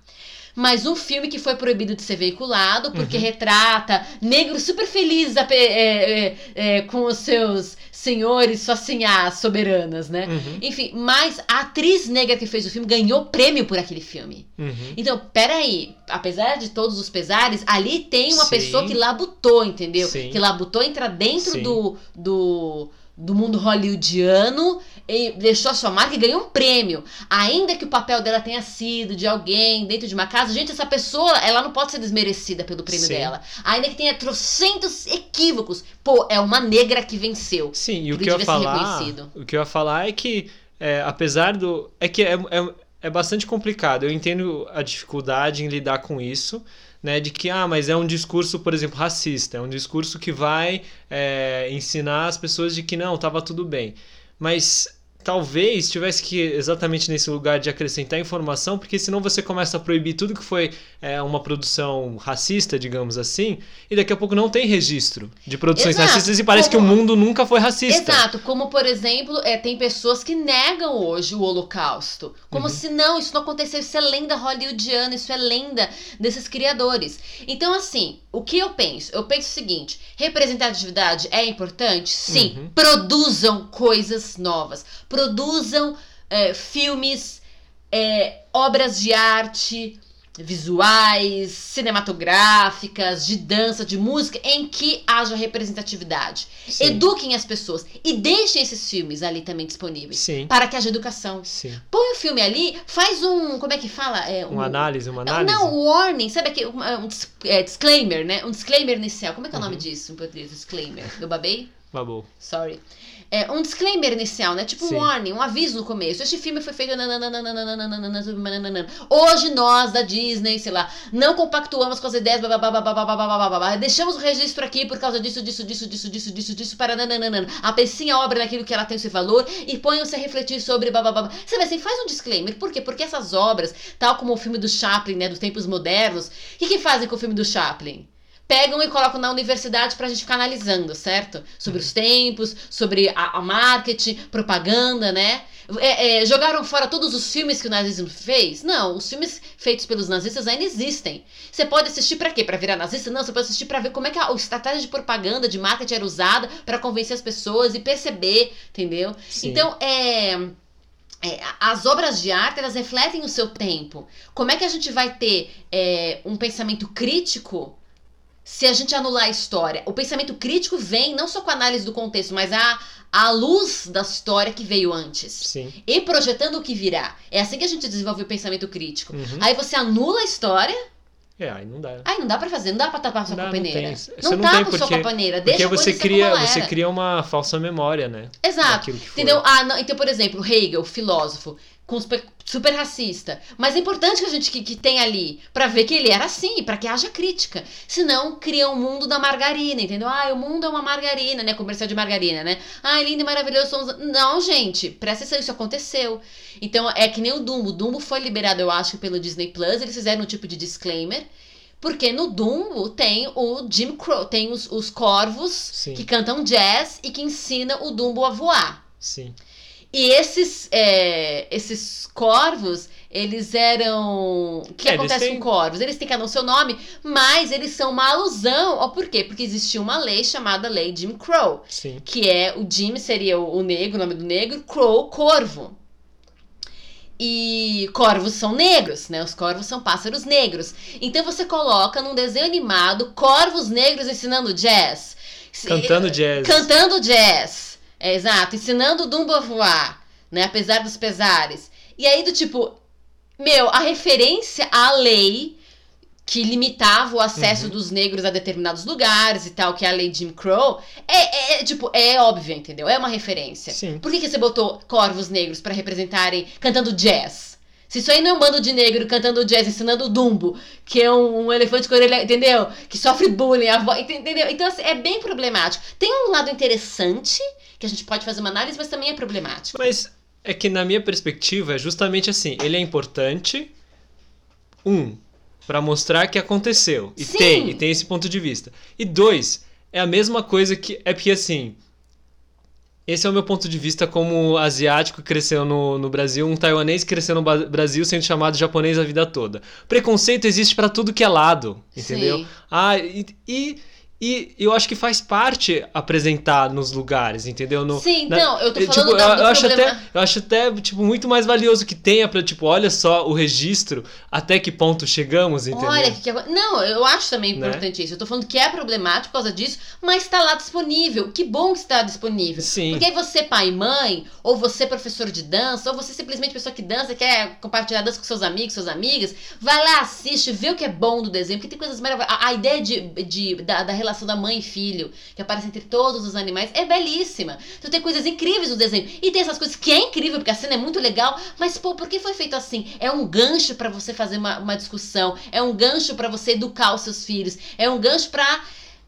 Mas um filme que foi proibido de ser veiculado porque Uhum. retrata negros super felizes é, é, é, com os seus senhores, suas senhás soberanas, né? Uhum. Enfim, mas a atriz negra que fez o filme ganhou prêmio por aquele filme. Uhum. Então, peraí, apesar de todos os pesares, ali tem uma Sim. pessoa que labutou, entendeu? Sim. Que labutou entrar dentro Sim. do, do, do mundo hollywoodiano e deixou a sua marca e ganhou um prêmio. Ainda que o papel dela tenha sido de alguém dentro de uma casa, gente, essa pessoa, ela não pode ser desmerecida pelo prêmio Sim. dela. Ainda que tenha trocentos equívocos. Pô, é uma negra que venceu. Sim, e o Ele que eu ia falar, reconhecido. o que eu ia falar é que é, apesar do é que é, é, é bastante complicado. Eu entendo a dificuldade em lidar com isso, né? De que ah, mas é um discurso, por exemplo, racista, é um discurso que vai é, ensinar as pessoas de que não, tava tudo bem. Mas talvez tivesse que ir exatamente nesse lugar de acrescentar informação, porque senão você começa a proibir tudo que foi é, uma produção racista, digamos assim, e daqui a pouco não tem registro de produções Exato. racistas e parece Como- que o mundo nunca foi racista. Exato, como por exemplo, é, tem pessoas que negam hoje o Holocausto. Como Uhum. se não, isso não aconteceu, isso é lenda hollywoodiana, isso é lenda desses criadores. Então, assim, o que eu penso? Eu penso o seguinte: representatividade é importante? Sim. Uhum. Produzam coisas novas. Produzam é, filmes, é, obras de arte visuais, cinematográficas, de dança, de música, em que haja representatividade. Sim. Eduquem as pessoas e deixem esses filmes ali também disponíveis. Sim. Para que haja educação. Sim. Põe o filme ali, faz um. Como é que fala? É, Uma análise, uma análise. Não, um warning, sabe aquele um, um é, disclaimer, né? Um disclaimer inicial. Como é que é o nome Uhum. disso em português? Disclaimer. Eu babei? Babou. Sorry é, um disclaimer inicial, né? Tipo Sim. um warning, um aviso no começo. Este filme foi feito. Hoje nós, da Disney, sei lá, não compactuamos com as ideias. Deixamos o registro aqui por causa disso, disso, disso, disso, disso, disso, disso, para. Aprecie a obra naquilo que ela tem seu valor e ponham-se a refletir sobre. Sabe assim, faz um disclaimer. Por quê? Porque essas obras, tal como o filme do Chaplin, né? Dos tempos modernos, o que, que fazem com o filme do Chaplin? Pegam e colocam na universidade pra gente ficar analisando, certo? Sobre os tempos, sobre a, a marketing, propaganda, né? É, é, jogaram fora todos os filmes que o nazismo fez? Não, os filmes feitos pelos nazistas ainda existem. Você pode assistir pra quê? Pra virar nazista? Não, você pode assistir pra ver como é que a, a estratégia de propaganda, de marketing era usada pra convencer as pessoas e perceber, entendeu? Sim. Então, é. É, as obras de arte elas refletem o seu tempo. Como é que a gente vai ter é, um pensamento crítico se a gente anular a história? O pensamento crítico vem não só com a análise do contexto, mas a, a luz da história que veio antes. Sim. E projetando o que virá. É assim que a gente desenvolve o pensamento crítico. Uhum. Aí você anula a história, É, aí não dá. aí não dá pra fazer, não dá pra tapar sua Não, com a não tem. Você Não, não tapa tem o seu porque- com a peneira, Porque deixa a você cria, você cria uma falsa memória, né? Exato. Entendeu? Ah, não, então, por exemplo, Hegel, filósofo, com super, super racista. Mas é importante que a gente que, que tenha ali pra ver que ele era assim, pra que haja crítica. Senão, cria um mundo da margarina, entendeu? Ah, o mundo é uma margarina, né? Comercial de margarina, né? Ah, lindo e maravilhoso. Somos... Não, gente, presta atenção, isso aconteceu. Então, é que nem o Dumbo. O Dumbo foi liberado, eu acho, pelo Disney Plus. Eles fizeram um tipo de disclaimer. Porque no Dumbo tem o Jim Crow, tem os, os corvos Sim. que cantam jazz e que ensina o Dumbo a voar. Sim. E esses, é, esses corvos, eles eram. O que É, acontece têm- com corvos? Eles têm cada um seu nome, mas eles são uma alusão. Ó, por quê? Porque existia uma lei chamada Lei Jim Crow, Sim. que é o Jim seria o, o negro, o nome do negro, Crow, corvo. E corvos são negros, né? Os corvos são pássaros negros. Então você coloca num desenho animado corvos negros ensinando jazz. Cantando jazz. Cantando jazz. É, exato. Ensinando o Dumbo a voar, né? Apesar dos pesares. E aí, do tipo, meu, a referência à lei que limitava o acesso Uhum. dos negros a determinados lugares e tal, que é a lei Jim Crow, é, é, é, tipo, é óbvia, entendeu? É uma referência. Sim. Por que, que você botou corvos negros pra representarem cantando jazz? Se isso aí não é um bando de negro cantando jazz, ensinando o Dumbo, que é um, um elefante com orelha, entendeu? Que sofre bullying, a vo- entendeu? Então, assim, é bem problemático. Tem um lado interessante, que a gente pode fazer uma análise, mas também é problemático. Mas é que na minha perspectiva é justamente assim, ele é importante um para mostrar que aconteceu e Sim. tem e tem esse ponto de vista. E dois, é a mesma coisa que é porque assim, esse é o meu ponto de vista como asiático que cresceu no, no Brasil, um taiwanês que cresceu no Brasil sendo chamado japonês a vida toda. Preconceito existe pra tudo que é lado, entendeu? Sim. Ah, e, e, e eu acho que faz parte apresentar nos lugares, entendeu? No, Sim, na- não, eu tô eu, falando tipo, da- eu, do eu acho até, eu acho até tipo, muito mais valioso que tenha pra, tipo, olha só o registro, até que ponto chegamos, entendeu? Olha, que que não, eu acho também Né? importante isso. Eu tô falando que é problemático por causa disso, mas tá lá disponível. Que bom que está disponível. Sim. Porque aí você, pai e mãe, ou você, professor de dança, ou você simplesmente pessoa que dança, quer compartilhar dança com seus amigos, suas amigas, vai lá, assiste, vê o que é bom do desenho, porque tem coisas maravilhosas. A, a ideia de, de- da, da relação da mãe e filho, que aparece entre todos os animais, é belíssima. Então tem coisas incríveis no desenho. E tem essas coisas que é incrível, porque a cena é muito legal, mas, pô, por que foi feito assim? É um gancho pra você fazer uma, uma discussão, é um gancho pra você educar os seus filhos, é um gancho pra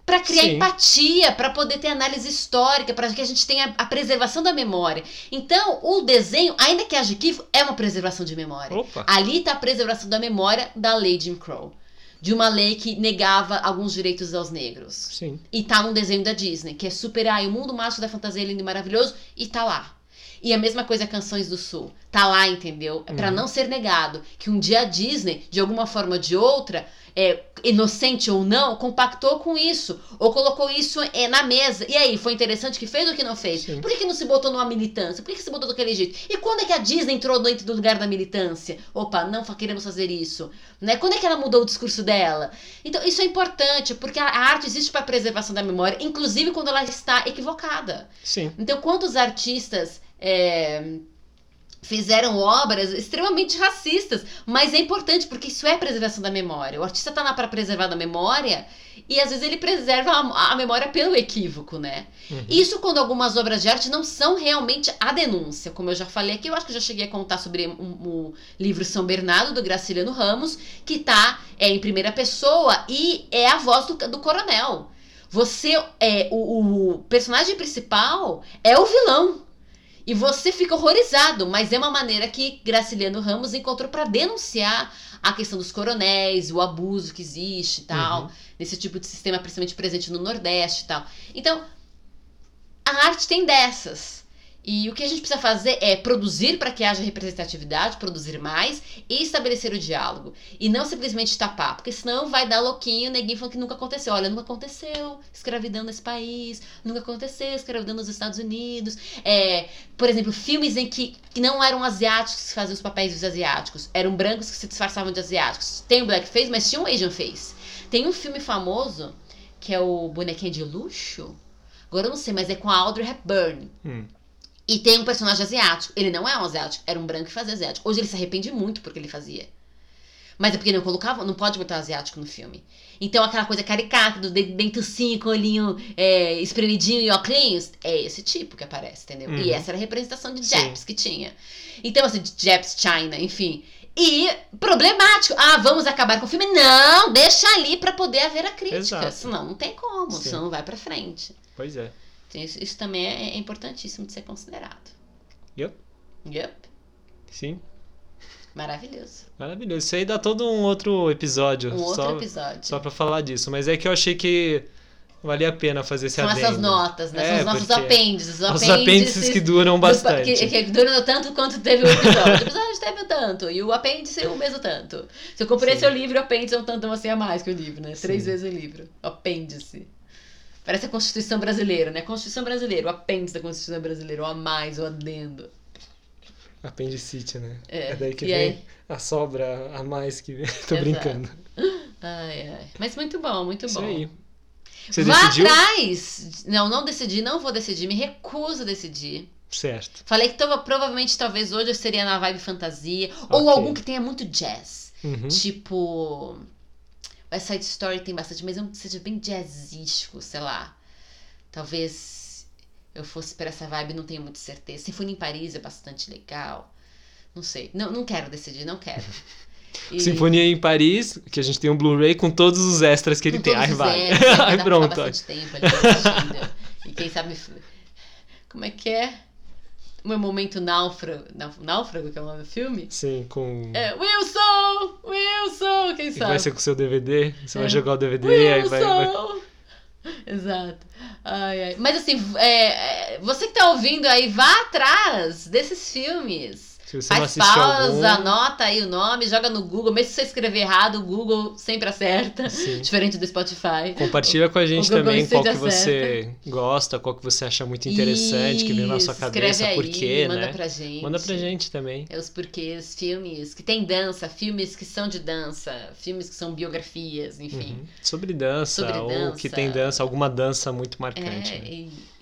para criar Sim. empatia, para poder ter análise histórica, para que a gente tenha a preservação da memória. Então, o desenho, ainda que haja equívoco, é uma preservação de memória. Opa. Ali está a preservação da memória da lei Jim Crow. De uma lei que negava alguns direitos aos negros. Sim. E tá num desenho da Disney, que é super, ai, o mundo mágico da fantasia é lindo e maravilhoso, e tá lá. E a mesma coisa Canções do Sul. Tá lá, entendeu? É pra Uhum. não ser negado que um dia a Disney, de alguma forma ou de outra, é, inocente ou não, compactou com isso. Ou colocou isso é, na mesa. E aí, foi interessante que fez ou que não fez? Sim. Por que, que não se botou numa militância? Por que, que se botou daquele jeito? E quando é que a Disney entrou dentro do lugar da militância? Opa, não queremos fazer isso. Né? Quando é que ela mudou o discurso dela? Então, isso é importante, porque a a arte existe para preservação da memória, inclusive quando ela está equivocada. Sim. Então, quantos artistas é, fizeram obras extremamente racistas, mas é importante porque isso é preservação da memória. O artista tá lá para preservar da memória e às vezes ele preserva a, a memória pelo equívoco, né? Uhum. Isso quando algumas obras de arte não são realmente a denúncia, como eu já falei aqui, eu acho que eu já cheguei a contar sobre o livro São Bernardo do Graciliano Ramos, que tá é, em primeira pessoa e é a voz do, do coronel. Você é o, o personagem principal é o vilão. E você fica horrorizado, mas é uma maneira que Graciliano Ramos encontrou para denunciar a questão dos coronéis, o abuso que existe e tal, Uhum. nesse tipo de sistema principalmente presente no Nordeste e tal. Então, a arte tem dessas. E o que a gente precisa fazer é produzir para que haja representatividade, produzir mais e estabelecer o diálogo. E não simplesmente tapar, porque senão vai dar louquinho, neguinho falando que nunca aconteceu. Olha, nunca aconteceu escravidão nesse país, nunca aconteceu escravidão nos Estados Unidos. É, por exemplo, filmes em que, que não eram asiáticos que faziam os papéis dos asiáticos, eram brancos que se disfarçavam de asiáticos. Tem o blackface, mas tinha um Asian face. Tem um filme famoso que é o Bonequinho de Luxo. Agora eu não sei, mas é com a Audrey Hepburn. Hum. E tem um personagem asiático. Ele não é um asiático, era um branco que fazia asiático. Hoje ele se arrepende muito porque ele fazia. Mas é porque não colocava, não pode botar asiático no filme. Então aquela coisa caricata, do de- dentucinho com olhinho é, espremidinho e óculos, é esse tipo que aparece, entendeu? Uhum. E essa era a representação de Sim. Japs que tinha. Então, assim, de Japs China, enfim. E problemático. Ah, vamos acabar com o filme? Não, deixa ali pra poder haver a crítica. Exato. Senão não tem como, Sim. senão não vai pra frente. Pois é. Então, isso, isso também é, é importantíssimo de ser considerado. Yep. Yep. Sim. Maravilhoso. Maravilhoso. Isso aí dá todo um outro episódio. Um outro só, episódio. Só pra falar disso. Mas é que eu achei que valia a pena fazer esse São adendo. essas notas, né? São É, os nossos apêndices. Os Os apêndices que duram do- bastante. Que, que duram tanto quanto teve o episódio. O episódio teve o tanto. E o apêndice o mesmo tanto. Se eu comprei Sim. seu livro, o apêndice é um tanto assim a mais que o livro, né? Três Sim. vezes o livro. Apêndice. Parece a Constituição Brasileira, né? Constituição Brasileira, o apêndice da Constituição Brasileira, o a mais, o adendo. Apendicite, né? É, daí que e vem aí? a sobra a mais que vem. (laughs) Tô Exato. brincando. Ai, ai. Mas muito bom, muito Isso bom. aí. Você Vá decidiu? atrás! Não, não decidi, não vou decidir, me recuso a decidir. Certo. Falei que provavelmente, talvez hoje eu seria na vibe fantasia. Ou Ok. algum que tenha muito jazz. Uhum. Tipo. West Side Story tem bastante, mas um que seja bem jazzístico, sei lá. Talvez eu fosse pra essa vibe, não tenho muita certeza. Sinfonia em Paris é bastante legal. Não sei. Não, não quero decidir, não quero. (laughs) E- Sinfonia em Paris, que a gente tem um Blu-ray com todos os extras que ele com tem. todos Ai, vai. extras, (laughs) Ai, pronto. tempo ali e quem sabe. Como é que é? Meu momento náufrago. náuf- Náufrago, que é o nome do filme? Sim, com. É Wilson! Wilson! Quem E sabe? vai ser com o seu DVD. Você vai É. jogar o DVD, aí vai. vai- Wilson! (laughs) Exato. Ai, ai. Mas assim, é, é, você que tá ouvindo aí, vá atrás desses filmes. Se você não Faz pausa, algum. anota aí o nome, joga no Google. Mesmo se você escrever errado, o Google sempre acerta. Sim. (laughs) Diferente do Spotify. Compartilha com a gente também qual que sempre você gosta, qual que você acha muito interessante, que vem na sua Isso, cabeça, por aí, quê, manda né? pra gente. Manda pra gente também. É os porquês, filmes que tem dança, filmes que são de dança, filmes que são biografias, enfim. Uhum. Sobre dança, Sobre ou dança. que tem dança, alguma dança muito marcante. É, né? e-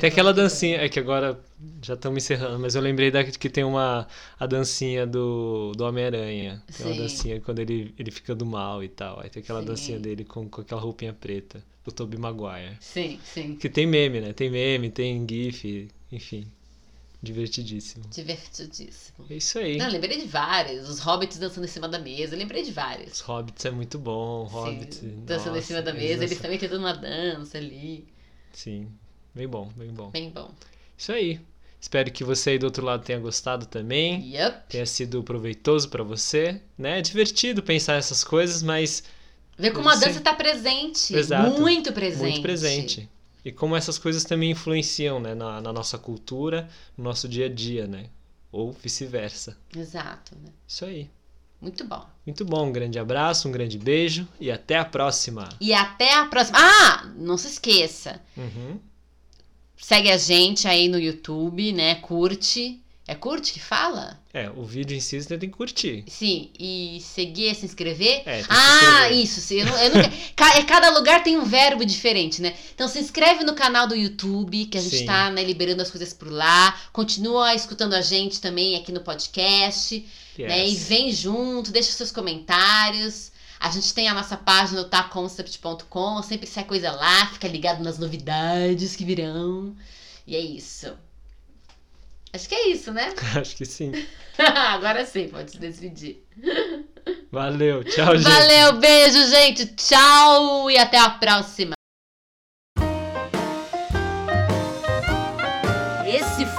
Tem aquela dancinha, é que agora já estamos encerrando, mas eu lembrei da que tem uma a dancinha do, do Homem-Aranha. Tem uma Sim. dancinha quando ele, ele fica do mal e tal. Aí tem aquela Sim. dancinha dele com, com aquela roupinha preta, do Tobey Maguire. Sim, sim. Que tem meme, né? Tem meme, tem GIF, enfim. Divertidíssimo. Divertidíssimo. É isso aí. Não, lembrei de vários. Os hobbits dançando em cima da mesa. Lembrei de vários. Os Hobbits é muito bom, Hobbits. Sim, dançando em nossa, cima da eles mesa. Eles dançam- também tentando uma dança ali. Sim, bem bom, bem bom. Bem bom. Isso aí. Espero que você aí do outro lado tenha gostado também. Yup. Tenha sido proveitoso pra você, né? É divertido pensar essas coisas, mas Ver como a dança tá presente. Exato. Muito presente. muito presente. E como essas coisas também influenciam, né, na, na nossa cultura, no nosso dia a dia, né? Ou vice-versa. Exato. Né? Isso aí. Muito bom. Muito bom, um grande abraço, um grande beijo e até a próxima. E até a próxima. Ah! Não se esqueça. Uhum. Segue a gente aí no YouTube, né? Curte. É curte que fala? É, o vídeo em si você tem que curtir. Sim. E seguir, se inscrever? É, se Ah, inscrever. isso. Eu não, eu não- (laughs) ca- é, cada lugar tem um verbo diferente, né? Então se inscreve no canal do YouTube, que a gente Sim. tá né, liberando as coisas por lá. Continua escutando a gente também aqui no podcast. Né? E Yes. vem junto, deixa seus comentários. A gente tem a nossa página, o taconcept.com. Sempre sai coisa lá, fica ligado nas novidades que virão. E é isso. Acho que é isso, né? (laughs) Acho que sim. (laughs) Agora sim, pode se despedir. Valeu, tchau, gente. Valeu, beijo, gente. Tchau e até a próxima.